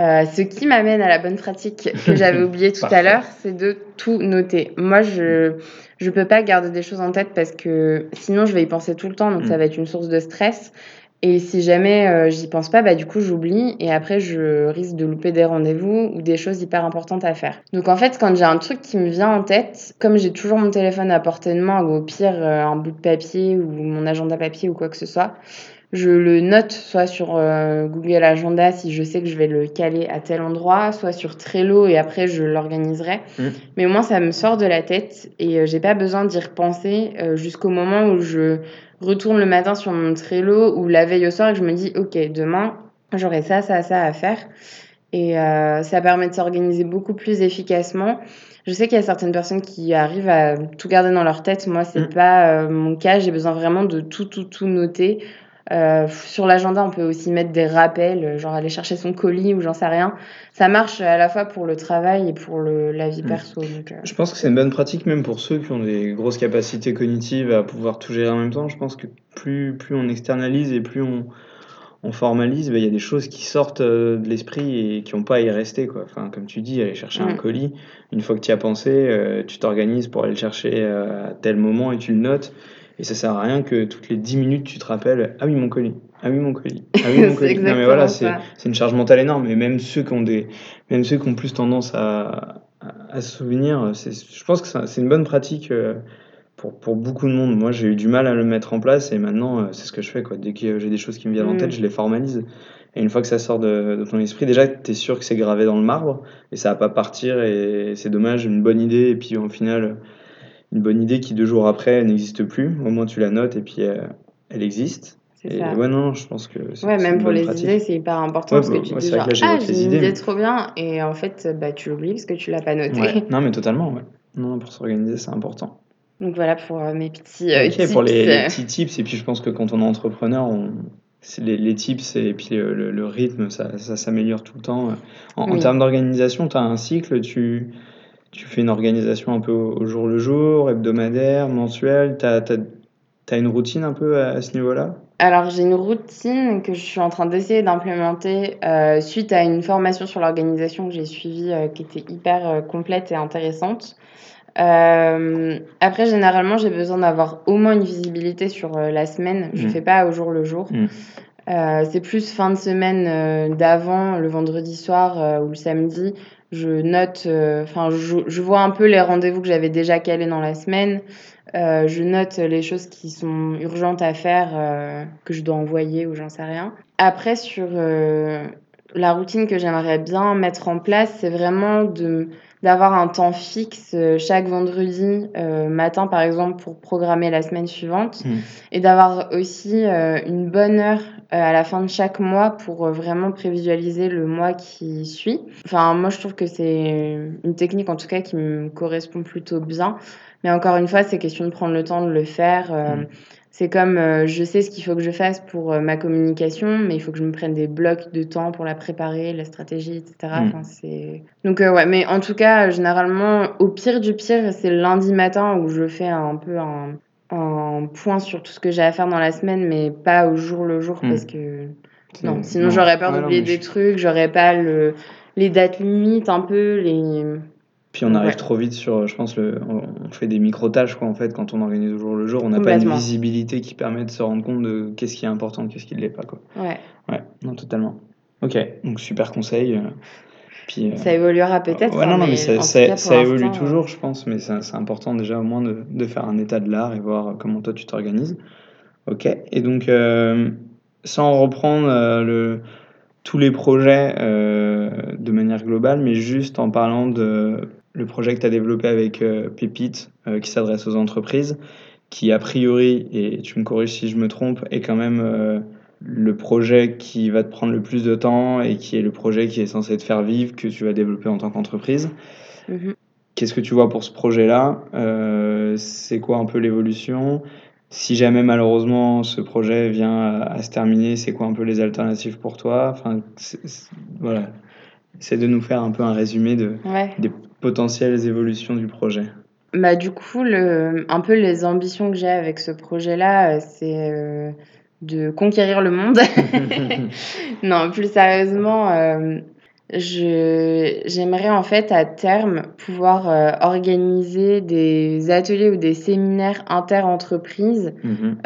Euh, ce qui m'amène à la bonne pratique que j'avais [laughs] oublié tout à l'heure, c'est de tout noter. Moi, je je peux pas garder des choses en tête parce que sinon je vais y penser tout le temps, donc ça mm. va être une source de stress. Et si jamais euh, j'y pense pas, bah du coup j'oublie et après je risque de louper des rendez-vous ou des choses hyper importantes à faire. Donc en fait quand j'ai un truc qui me vient en tête, comme j'ai toujours mon téléphone à portée de main ou au pire euh, un bout de papier ou mon agenda papier ou quoi que ce soit, je le note soit sur euh, Google Agenda si je sais que je vais le caler à tel endroit, soit sur Trello et après je l'organiserai. Mmh. Mais au moins ça me sort de la tête et j'ai pas besoin d'y repenser jusqu'au moment où je retourne le matin sur mon Trello ou la veille au soir et je me dis, OK, demain, j'aurai ça, ça, ça à faire. Et euh, ça permet de s'organiser beaucoup plus efficacement. Je sais qu'il y a certaines personnes qui arrivent à tout garder dans leur tête. Moi, c'est n'est mm. pas euh, mon cas. J'ai besoin vraiment de tout, tout, tout noter. Euh, sur l'agenda, on peut aussi mettre des rappels, genre aller chercher son colis ou j'en sais rien. Ça marche à la fois pour le travail et pour le, la vie mm. perso. Donc, euh. Je pense que c'est une bonne pratique même pour ceux qui ont des grosses capacités cognitives à pouvoir tout gérer en même temps. Je pense que plus, plus on externalise et plus on, on formalise, bah, il y a des choses qui sortent euh, de l'esprit et qui n'ont pas à y rester. Quoi. Enfin, comme tu dis, aller chercher un mm. colis, une fois que tu y as pensé, tu t'organises pour aller le chercher à tel moment et tu le notes. Et ça sert à rien que toutes les 10 minutes tu te rappelles Ah oui, mon colis. Ah oui, mon colis. Ah oui, [laughs] mon colis. non, mais voilà, c'est une charge mentale énorme. Et même ceux qui ont, des, même ceux qui ont plus tendance à, à, se souvenir, je pense que c'est une bonne pratique euh, pour, pour beaucoup de monde. Moi, j'ai eu du mal à le mettre en place et maintenant, c'est ce que je fais. Quoi. Dès que j'ai des choses qui me viennent en tête, mmh. je les formalise. Et une fois que ça sort de, de ton esprit, déjà, tu es sûr que c'est gravé dans le marbre et ça va pas partir. Et c'est dommage, une bonne idée. Et puis, au final, une bonne idée qui deux jours après n'existe plus. Au moins, tu la notes et puis elle existe. Et ça. ouais, non, je pense que c'est Ouais, même pour les idées, c'est hyper important parce que bah, tu dis genre, ah, j'ai une idée trop bien, et en fait, bah, tu l'oublies parce que tu l'as pas noté. [laughs] Non, mais totalement, ouais. Non, pour s'organiser, c'est important. Donc voilà pour euh, mes petits euh, tips. pour les, les, petits tips, et puis je pense que quand on est entrepreneur, on... Les, les, tips et puis le, le, rythme, ça, ça s'améliore tout le temps. En, en termes d'organisation, tu as un cycle, tu, tu fais une organisation un peu au, jour le jour, hebdomadaire, mensuel, tu as, as, une routine un peu à ce niveau-là? Alors, j'ai une routine que je suis en train d'essayer d'implémenter euh, suite à une formation sur l'organisation que j'ai suivie euh, qui était hyper euh, complète et intéressante. après, généralement, j'ai besoin d'avoir au moins une visibilité sur la semaine. Je ne mmh. fais pas au jour le jour. Mmh. c'est plus fin de semaine d'avant, le vendredi soir ou le samedi. Je note, enfin, je, je, vois un peu les rendez-vous que j'avais déjà calés dans la semaine. Euh, je note les choses qui sont urgentes à faire, euh, que je dois envoyer ou j'en sais rien. Après, sur euh, la routine que j'aimerais bien mettre en place, c'est vraiment de d'avoir un temps fixe chaque vendredi matin, par exemple, pour programmer la semaine suivante, mmh. et d'avoir aussi une bonne heure à la fin de chaque mois pour vraiment prévisualiser le mois qui suit. Enfin, moi, je trouve que c'est une technique, en tout cas, qui me correspond plutôt bien. Mais encore une fois, c'est question de prendre le temps de le faire. Euh, mm. C'est comme euh, je sais ce qu'il faut que je fasse pour euh, ma communication, mais il faut que je me prenne des blocs de temps pour la préparer, la stratégie, etc. Mm. Enfin, c'est... Donc, ouais, mais en tout cas, généralement, au pire du pire, c'est le lundi matin où je fais un peu un, un point sur tout ce que j'ai à faire dans la semaine, mais pas au jour le jour mm. parce que. Non, sinon j'aurais peur d'oublier des trucs, j'aurais pas le, les dates limites un peu, les puis on arrive trop vite sur, je pense, le, on fait des micro-tâches quoi, en fait, quand on organise au jour le jour. On n'a pas une visibilité qui permet de se rendre compte de qu'est-ce qui est important, qu'est-ce qui ne l'est pas. Quoi. Ouais. Ouais, non, totalement. Ok, donc super conseil. Euh, puis, euh, ça évoluera peut-être. Ouais, non, hein, non, mais, ça, ça, évolue toujours, euh, je pense, mais c'est important déjà au moins de, de, faire un état de l'art et voir comment toi tu t'organises. Ok, et donc, sans reprendre le tous les projets de manière globale, mais juste en parlant de le projet que tu as développé avec euh, Pépite, euh, qui s'adresse aux entreprises, qui a priori, et tu me corriges si je me trompe, est quand même euh, le projet qui va te prendre le plus de temps et qui est le projet qui est censé te faire vivre, que tu vas développer en tant qu'entreprise. Mm-hmm. Qu'est-ce que tu vois pour ce projet-là? C'est quoi un peu l'évolution? Si jamais malheureusement ce projet vient à, se terminer, c'est quoi un peu les alternatives pour toi? Enfin, voilà. C'est de nous faire un peu un résumé de, des potentielles évolutions du projet bah, Du coup, le, un peu les ambitions que j'ai avec ce projet-là, euh, c'est euh, de conquérir le monde. [laughs] [laughs] non, plus sérieusement, euh, j'aimerais en fait à terme pouvoir organiser des ateliers ou des séminaires inter-entreprises mhm.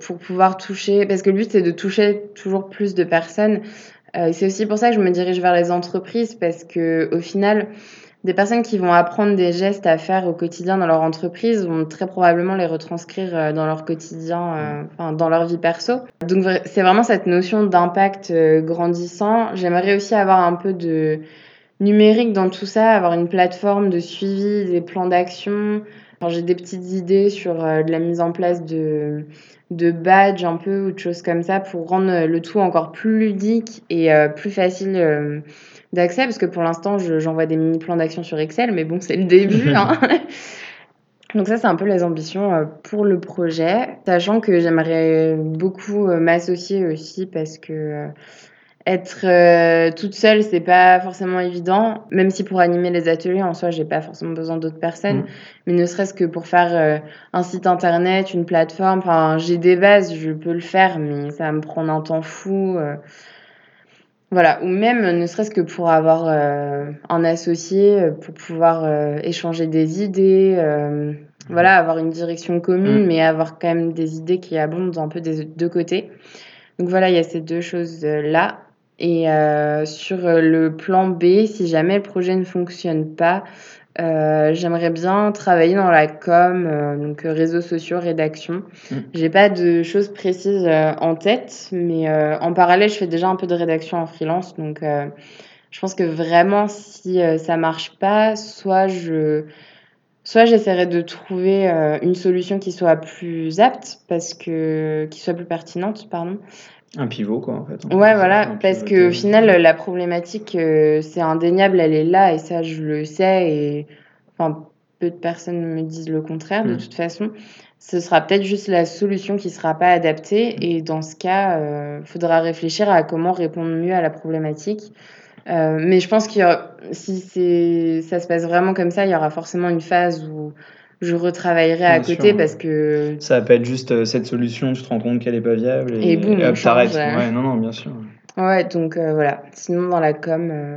pour pouvoir toucher, parce que le but c'est de toucher toujours plus de personnes. c'est aussi pour ça que je me dirige vers les entreprises parce que au final, des personnes qui vont apprendre des gestes à faire au quotidien dans leur entreprise vont très probablement les retranscrire euh, dans leur quotidien, euh, enfin, dans leur vie perso. Donc c'est vraiment cette notion d'impact euh, grandissant. J'aimerais aussi avoir un peu de numérique dans tout ça, avoir une plateforme de suivi des plans d'action. J'ai des petites idées sur de la mise en place de, de badges un peu ou de choses comme ça pour rendre le tout encore plus ludique et plus facile d'accès parce que pour l'instant, j'envoie des mini plans d'action sur Excel, mais bon, c'est le début. [laughs] Hein. Donc ça, c'est un peu les ambitions euh, pour le projet, sachant que j'aimerais beaucoup euh, m'associer aussi parce que euh, être toute seule, c'est pas forcément évident, même si pour animer les ateliers en soi, j'ai pas forcément besoin d'autres personnes, mmh. mais ne serait-ce que pour faire un site internet, une plateforme, enfin, j'ai des bases, je peux le faire, mais ça va me prendre un temps fou. Voilà, ou même ne serait-ce que pour avoir euh, un associé, euh, pour pouvoir euh, échanger des idées, voilà, avoir une direction commune, mm. mais avoir quand même des idées qui abondent un peu des deux côtés. Donc voilà, il y a ces deux choses-là. Et sur le plan B, si jamais le projet ne fonctionne pas, Euh, j'aimerais bien travailler dans la com, euh, donc euh, réseaux sociaux, rédaction. Mmh. J'ai pas de choses précises euh, en tête, mais euh, en parallèle, je fais déjà un peu de rédaction en freelance. Donc, euh, je pense que vraiment, si euh, ça marche pas, soit je, soit j'essaierai de trouver euh, une solution qui soit plus apte, parce que qui soit plus pertinente, pardon. Un pivot, quoi, en fait. hein. Ouais, voilà, parce qu'au final, la problématique, euh, c'est indéniable, elle est là, et ça, je le sais, et enfin, peu de personnes me disent le contraire, de Mm. toute façon. Ce sera peut-être juste la solution qui sera pas adaptée, et dans ce cas, il faudra réfléchir à comment répondre mieux à la problématique. Euh, mais je pense aura, si ça se passe vraiment comme ça, il y aura forcément une phase où je retravaillerai à Bien côté sûr. parce que Ça va pas être juste euh, cette solution, tu te rends compte qu'elle est pas viable et, Et boum, on hop, t'arrêtes. change. Ouais, non, non, bien sûr. Ouais, donc euh, voilà. Sinon, dans la com, euh,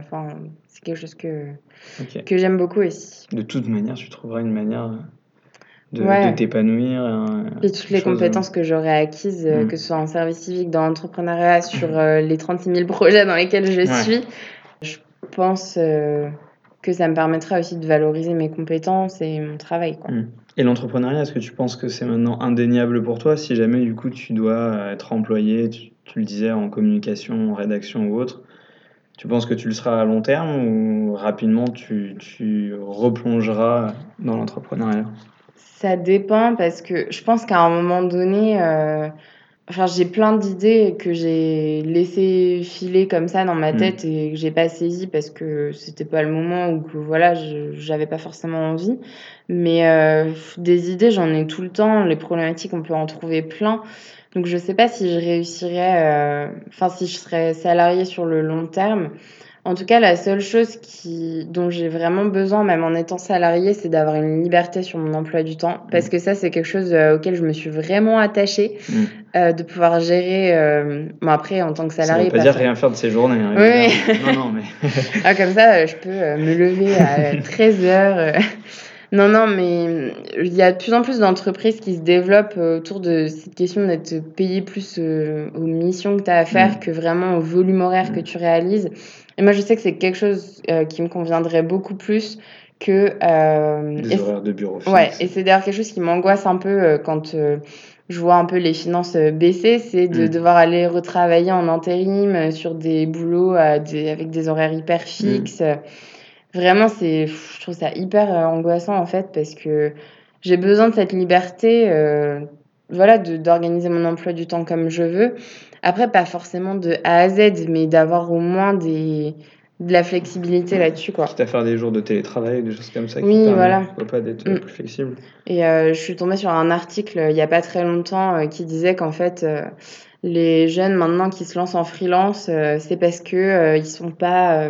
c'est quelque chose que, que j'aime beaucoup aussi. De toute manière, tu trouveras une manière de, Ouais. de t'épanouir. Et toutes les compétences que j'aurais acquises, Mm. que ce soit en service civique, dans l'entrepreneuriat, sur euh, les 36 000 projets dans lesquels je suis, je pense que ça me permettra aussi de valoriser mes compétences et mon travail. Quoi. Mm. Et l'entrepreneuriat, est-ce que tu penses que c'est maintenant indéniable pour toi si jamais du coup tu dois euh, être employé, tu, tu le disais, en communication, en rédaction ou autre tu penses que tu le seras à long terme ou rapidement tu, tu replongeras dans l'entrepreneuriat? Ça dépend parce que je pense qu'à un moment donné, euh, enfin, j'ai plein d'idées que j'ai laissé filer comme ça dans ma Mm. tête et que j'ai pas saisi parce que c'était pas le moment ou que voilà, j'avais pas forcément envie. Mais euh, des idées, j'en ai tout le temps. Les problématiques, on peut en trouver plein. Donc je sais pas si je réussirais, euh, enfin si je serais salariée sur le long terme. En tout cas, la seule chose qui, dont j'ai vraiment besoin, même en étant salariée, c'est d'avoir une liberté sur mon emploi du temps. Parce que ça, c'est quelque chose euh, auquel je me suis vraiment attachée, Mm. euh, de pouvoir gérer. euh, Bon, après, en tant que Ça salariée. veut pas dire ça- rien faire de ses journées. hein, Oui. non, non, mais. [laughs] [laughs] Ah, comme ça, je peux me lever à [laughs] 13h. Non, non, mais il y a de plus en plus d'entreprises qui se développent autour de cette question d'être payé plus aux missions que tu as à faire Mm. que vraiment au volume horaire que Mm. tu réalises. Et moi, je sais que c'est quelque chose euh, qui me conviendrait beaucoup plus que... euh, Des horaires de bureau. Ouais, fixe. et c'est d'ailleurs quelque chose qui m'angoisse un peu euh, quand euh, je vois un peu les finances baisser, c'est de Mm. devoir aller retravailler en intérim sur des boulots des- avec des horaires hyper fixes. Vraiment, c'est, je trouve ça hyper angoissant en fait parce que j'ai besoin de cette liberté, euh, voilà, d'organiser mon emploi du temps comme je veux. Après, pas forcément de A à Z, mais d'avoir au moins des, de la flexibilité là-dessus, quoi. Quitte à faire des jours de télétravail, des choses comme ça. qui Oui, permettent, voilà. Pourquoi pas d'être Mm. plus flexible. Et euh, je suis tombée sur un article il n'y a pas très longtemps euh, qui disait qu'en fait, euh, les jeunes maintenant qui se lancent en freelance, c'est parce que ils sont pas,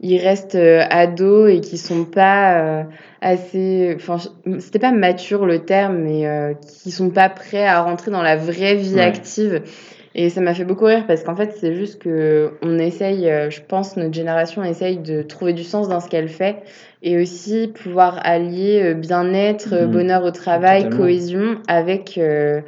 ils restent ados et qui sont pas assez, enfin, c'était pas mature le terme, mais qui sont pas prêts à rentrer dans la vraie vie Ouais. active. Et ça m'a fait beaucoup rire parce qu'en fait, c'est juste que on essaye, euh, je pense, notre génération essaye de trouver du sens dans ce qu'elle fait et aussi pouvoir allier euh, bien-être, euh, Mhm. bonheur au travail, Totalement. cohésion avec, euh,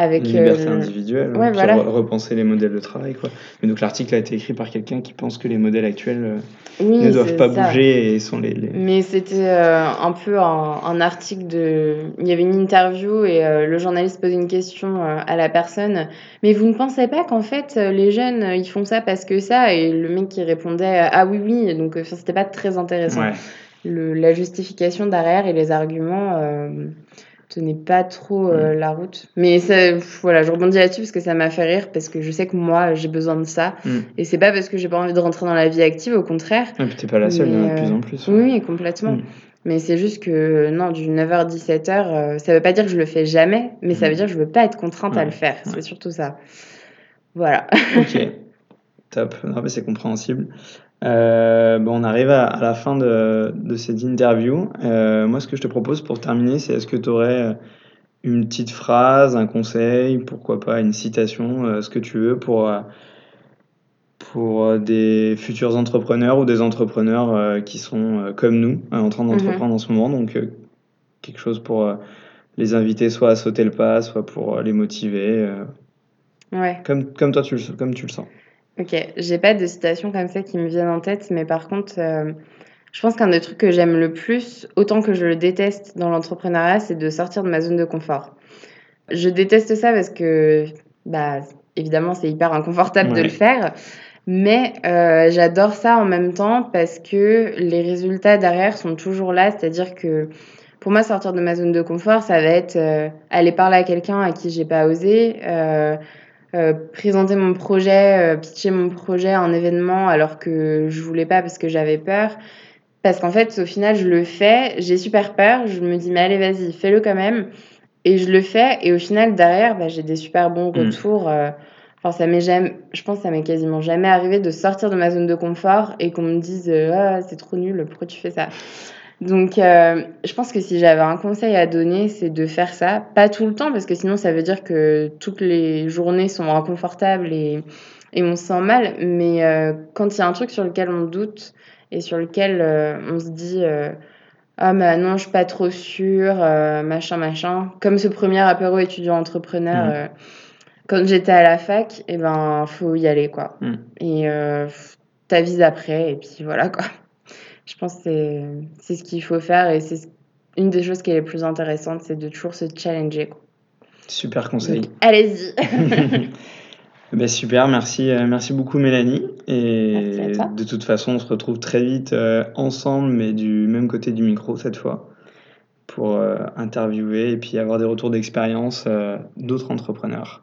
avec Une liberté euh, individuelle, ouais, voilà. re- repenser les modèles de travail. Quoi. Mais donc l'article a été écrit par quelqu'un qui pense que les modèles actuels euh, oui, ne doivent pas ça. bouger et sont les. les- Mais c'était euh, un peu un, un article de. Il y avait une interview et euh, le journaliste posait une question à la personne. Mais vous ne pensez pas qu'en fait, les jeunes, ils font ça parce que ça? Et le mec qui répondait Ah oui, oui. Donc, enfin, c'était pas très intéressant. Ouais. Le, la justification derrière et les arguments tenaient pas trop euh, Mm. la route. Mais ça, voilà, je rebondis là-dessus parce que ça m'a fait rire parce que je sais que moi, j'ai besoin de ça. Mm. Et c'est pas parce que j'ai pas envie de rentrer dans la vie active, au contraire. Et puis t'es pas la seule, il y en a de plus euh, en plus. Oui, oui, complètement. Mm. Mais c'est juste que non, du 9h-17h, euh, ça veut pas dire que je le fais jamais, mais ça Mm. veut dire que je veux pas être contrainte à le faire. ouais. C'est surtout ça. Voilà. Ok, [laughs] top. Non, mais c'est compréhensible. Euh, bon, on arrive à, à la fin de, de cette interview. Euh, moi, ce que je te propose pour terminer, c'est est-ce que tu aurais une petite phrase, un conseil, pourquoi pas une citation, euh, ce que tu veux pour, euh, pour euh, des futurs entrepreneurs ou des entrepreneurs euh, qui sont euh, comme nous, euh, en train d'entreprendre en ce moment. Donc, euh, quelque chose pour euh, les inviter soit à sauter le pas, soit pour euh, les motiver, euh, Ouais. comme, comme toi, tu le, comme tu le sens. Ok. J'ai pas de citations comme ça qui me viennent en tête, mais par contre, euh, Je pense qu'un des trucs que j'aime le plus, autant que je le déteste dans l'entrepreneuriat, c'est de sortir de ma zone de confort. Je déteste ça parce que, bah, évidemment, c'est hyper inconfortable de le faire. Mais euh, j'adore ça en même temps parce que les résultats derrière sont toujours là. C'est-à-dire que pour moi, sortir de ma zone de confort, ça va être euh, aller parler à quelqu'un à qui j'ai pas osé, euh, présenter mon projet, pitcher mon projet en événement alors que je voulais pas parce que j'avais peur. Parce qu'en fait, au final, je le fais, j'ai super peur, je me dis, mais allez, vas-y, fais-le quand même. Et je le fais, et au final, derrière, bah, j'ai des super bons mmh. retours. Enfin, ça m'est jamais, je pense que ça m'est quasiment jamais arrivé de sortir de ma zone de confort et qu'on me dise ah, c'est trop nul, pourquoi tu fais ça? Donc, euh, je pense que si j'avais un conseil à donner, c'est de faire ça. Pas tout le temps, parce que sinon, ça veut dire que toutes les journées sont inconfortables et, et on se sent mal. Mais euh, quand il y a un truc sur lequel on doute et sur lequel euh, on se dit ah, mais non, je suis pas trop sûre, machin, machin. Comme ce premier apéro étudiant entrepreneur. Mmh quand j'étais à la fac, et eh ben, faut y aller, quoi. Hmm. Et t'avises après, et puis voilà, quoi. Je pense que c'est ce qu'il faut faire, et c'est une des choses qui est les plus intéressantes, c'est de toujours se challenger, quoi. Super conseil. Allez-y. [laughs] [laughs] Ben super, merci, euh, merci beaucoup Mélanie. Et de toute façon, on se retrouve très vite euh, ensemble, mais du même côté du micro cette fois, pour euh, interviewer et puis avoir des retours d'expérience d'autres entrepreneurs.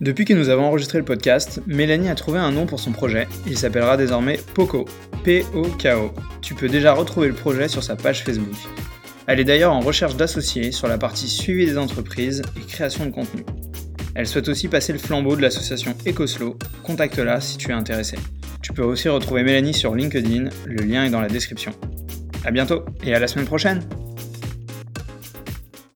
Depuis que nous avons enregistré le podcast, Mélanie a trouvé un nom pour son projet. Il s'appellera désormais POCO. P-O-K-O. Tu peux déjà retrouver le projet sur sa page Facebook. Elle est d'ailleurs en recherche d'associés sur la partie suivi des entreprises et création de contenu. Elle souhaite aussi passer le flambeau de l'association Ecoslo. Contacte-la si tu es intéressé. Tu peux aussi retrouver Mélanie sur LinkedIn, le lien est dans la description. A bientôt et à la semaine prochaine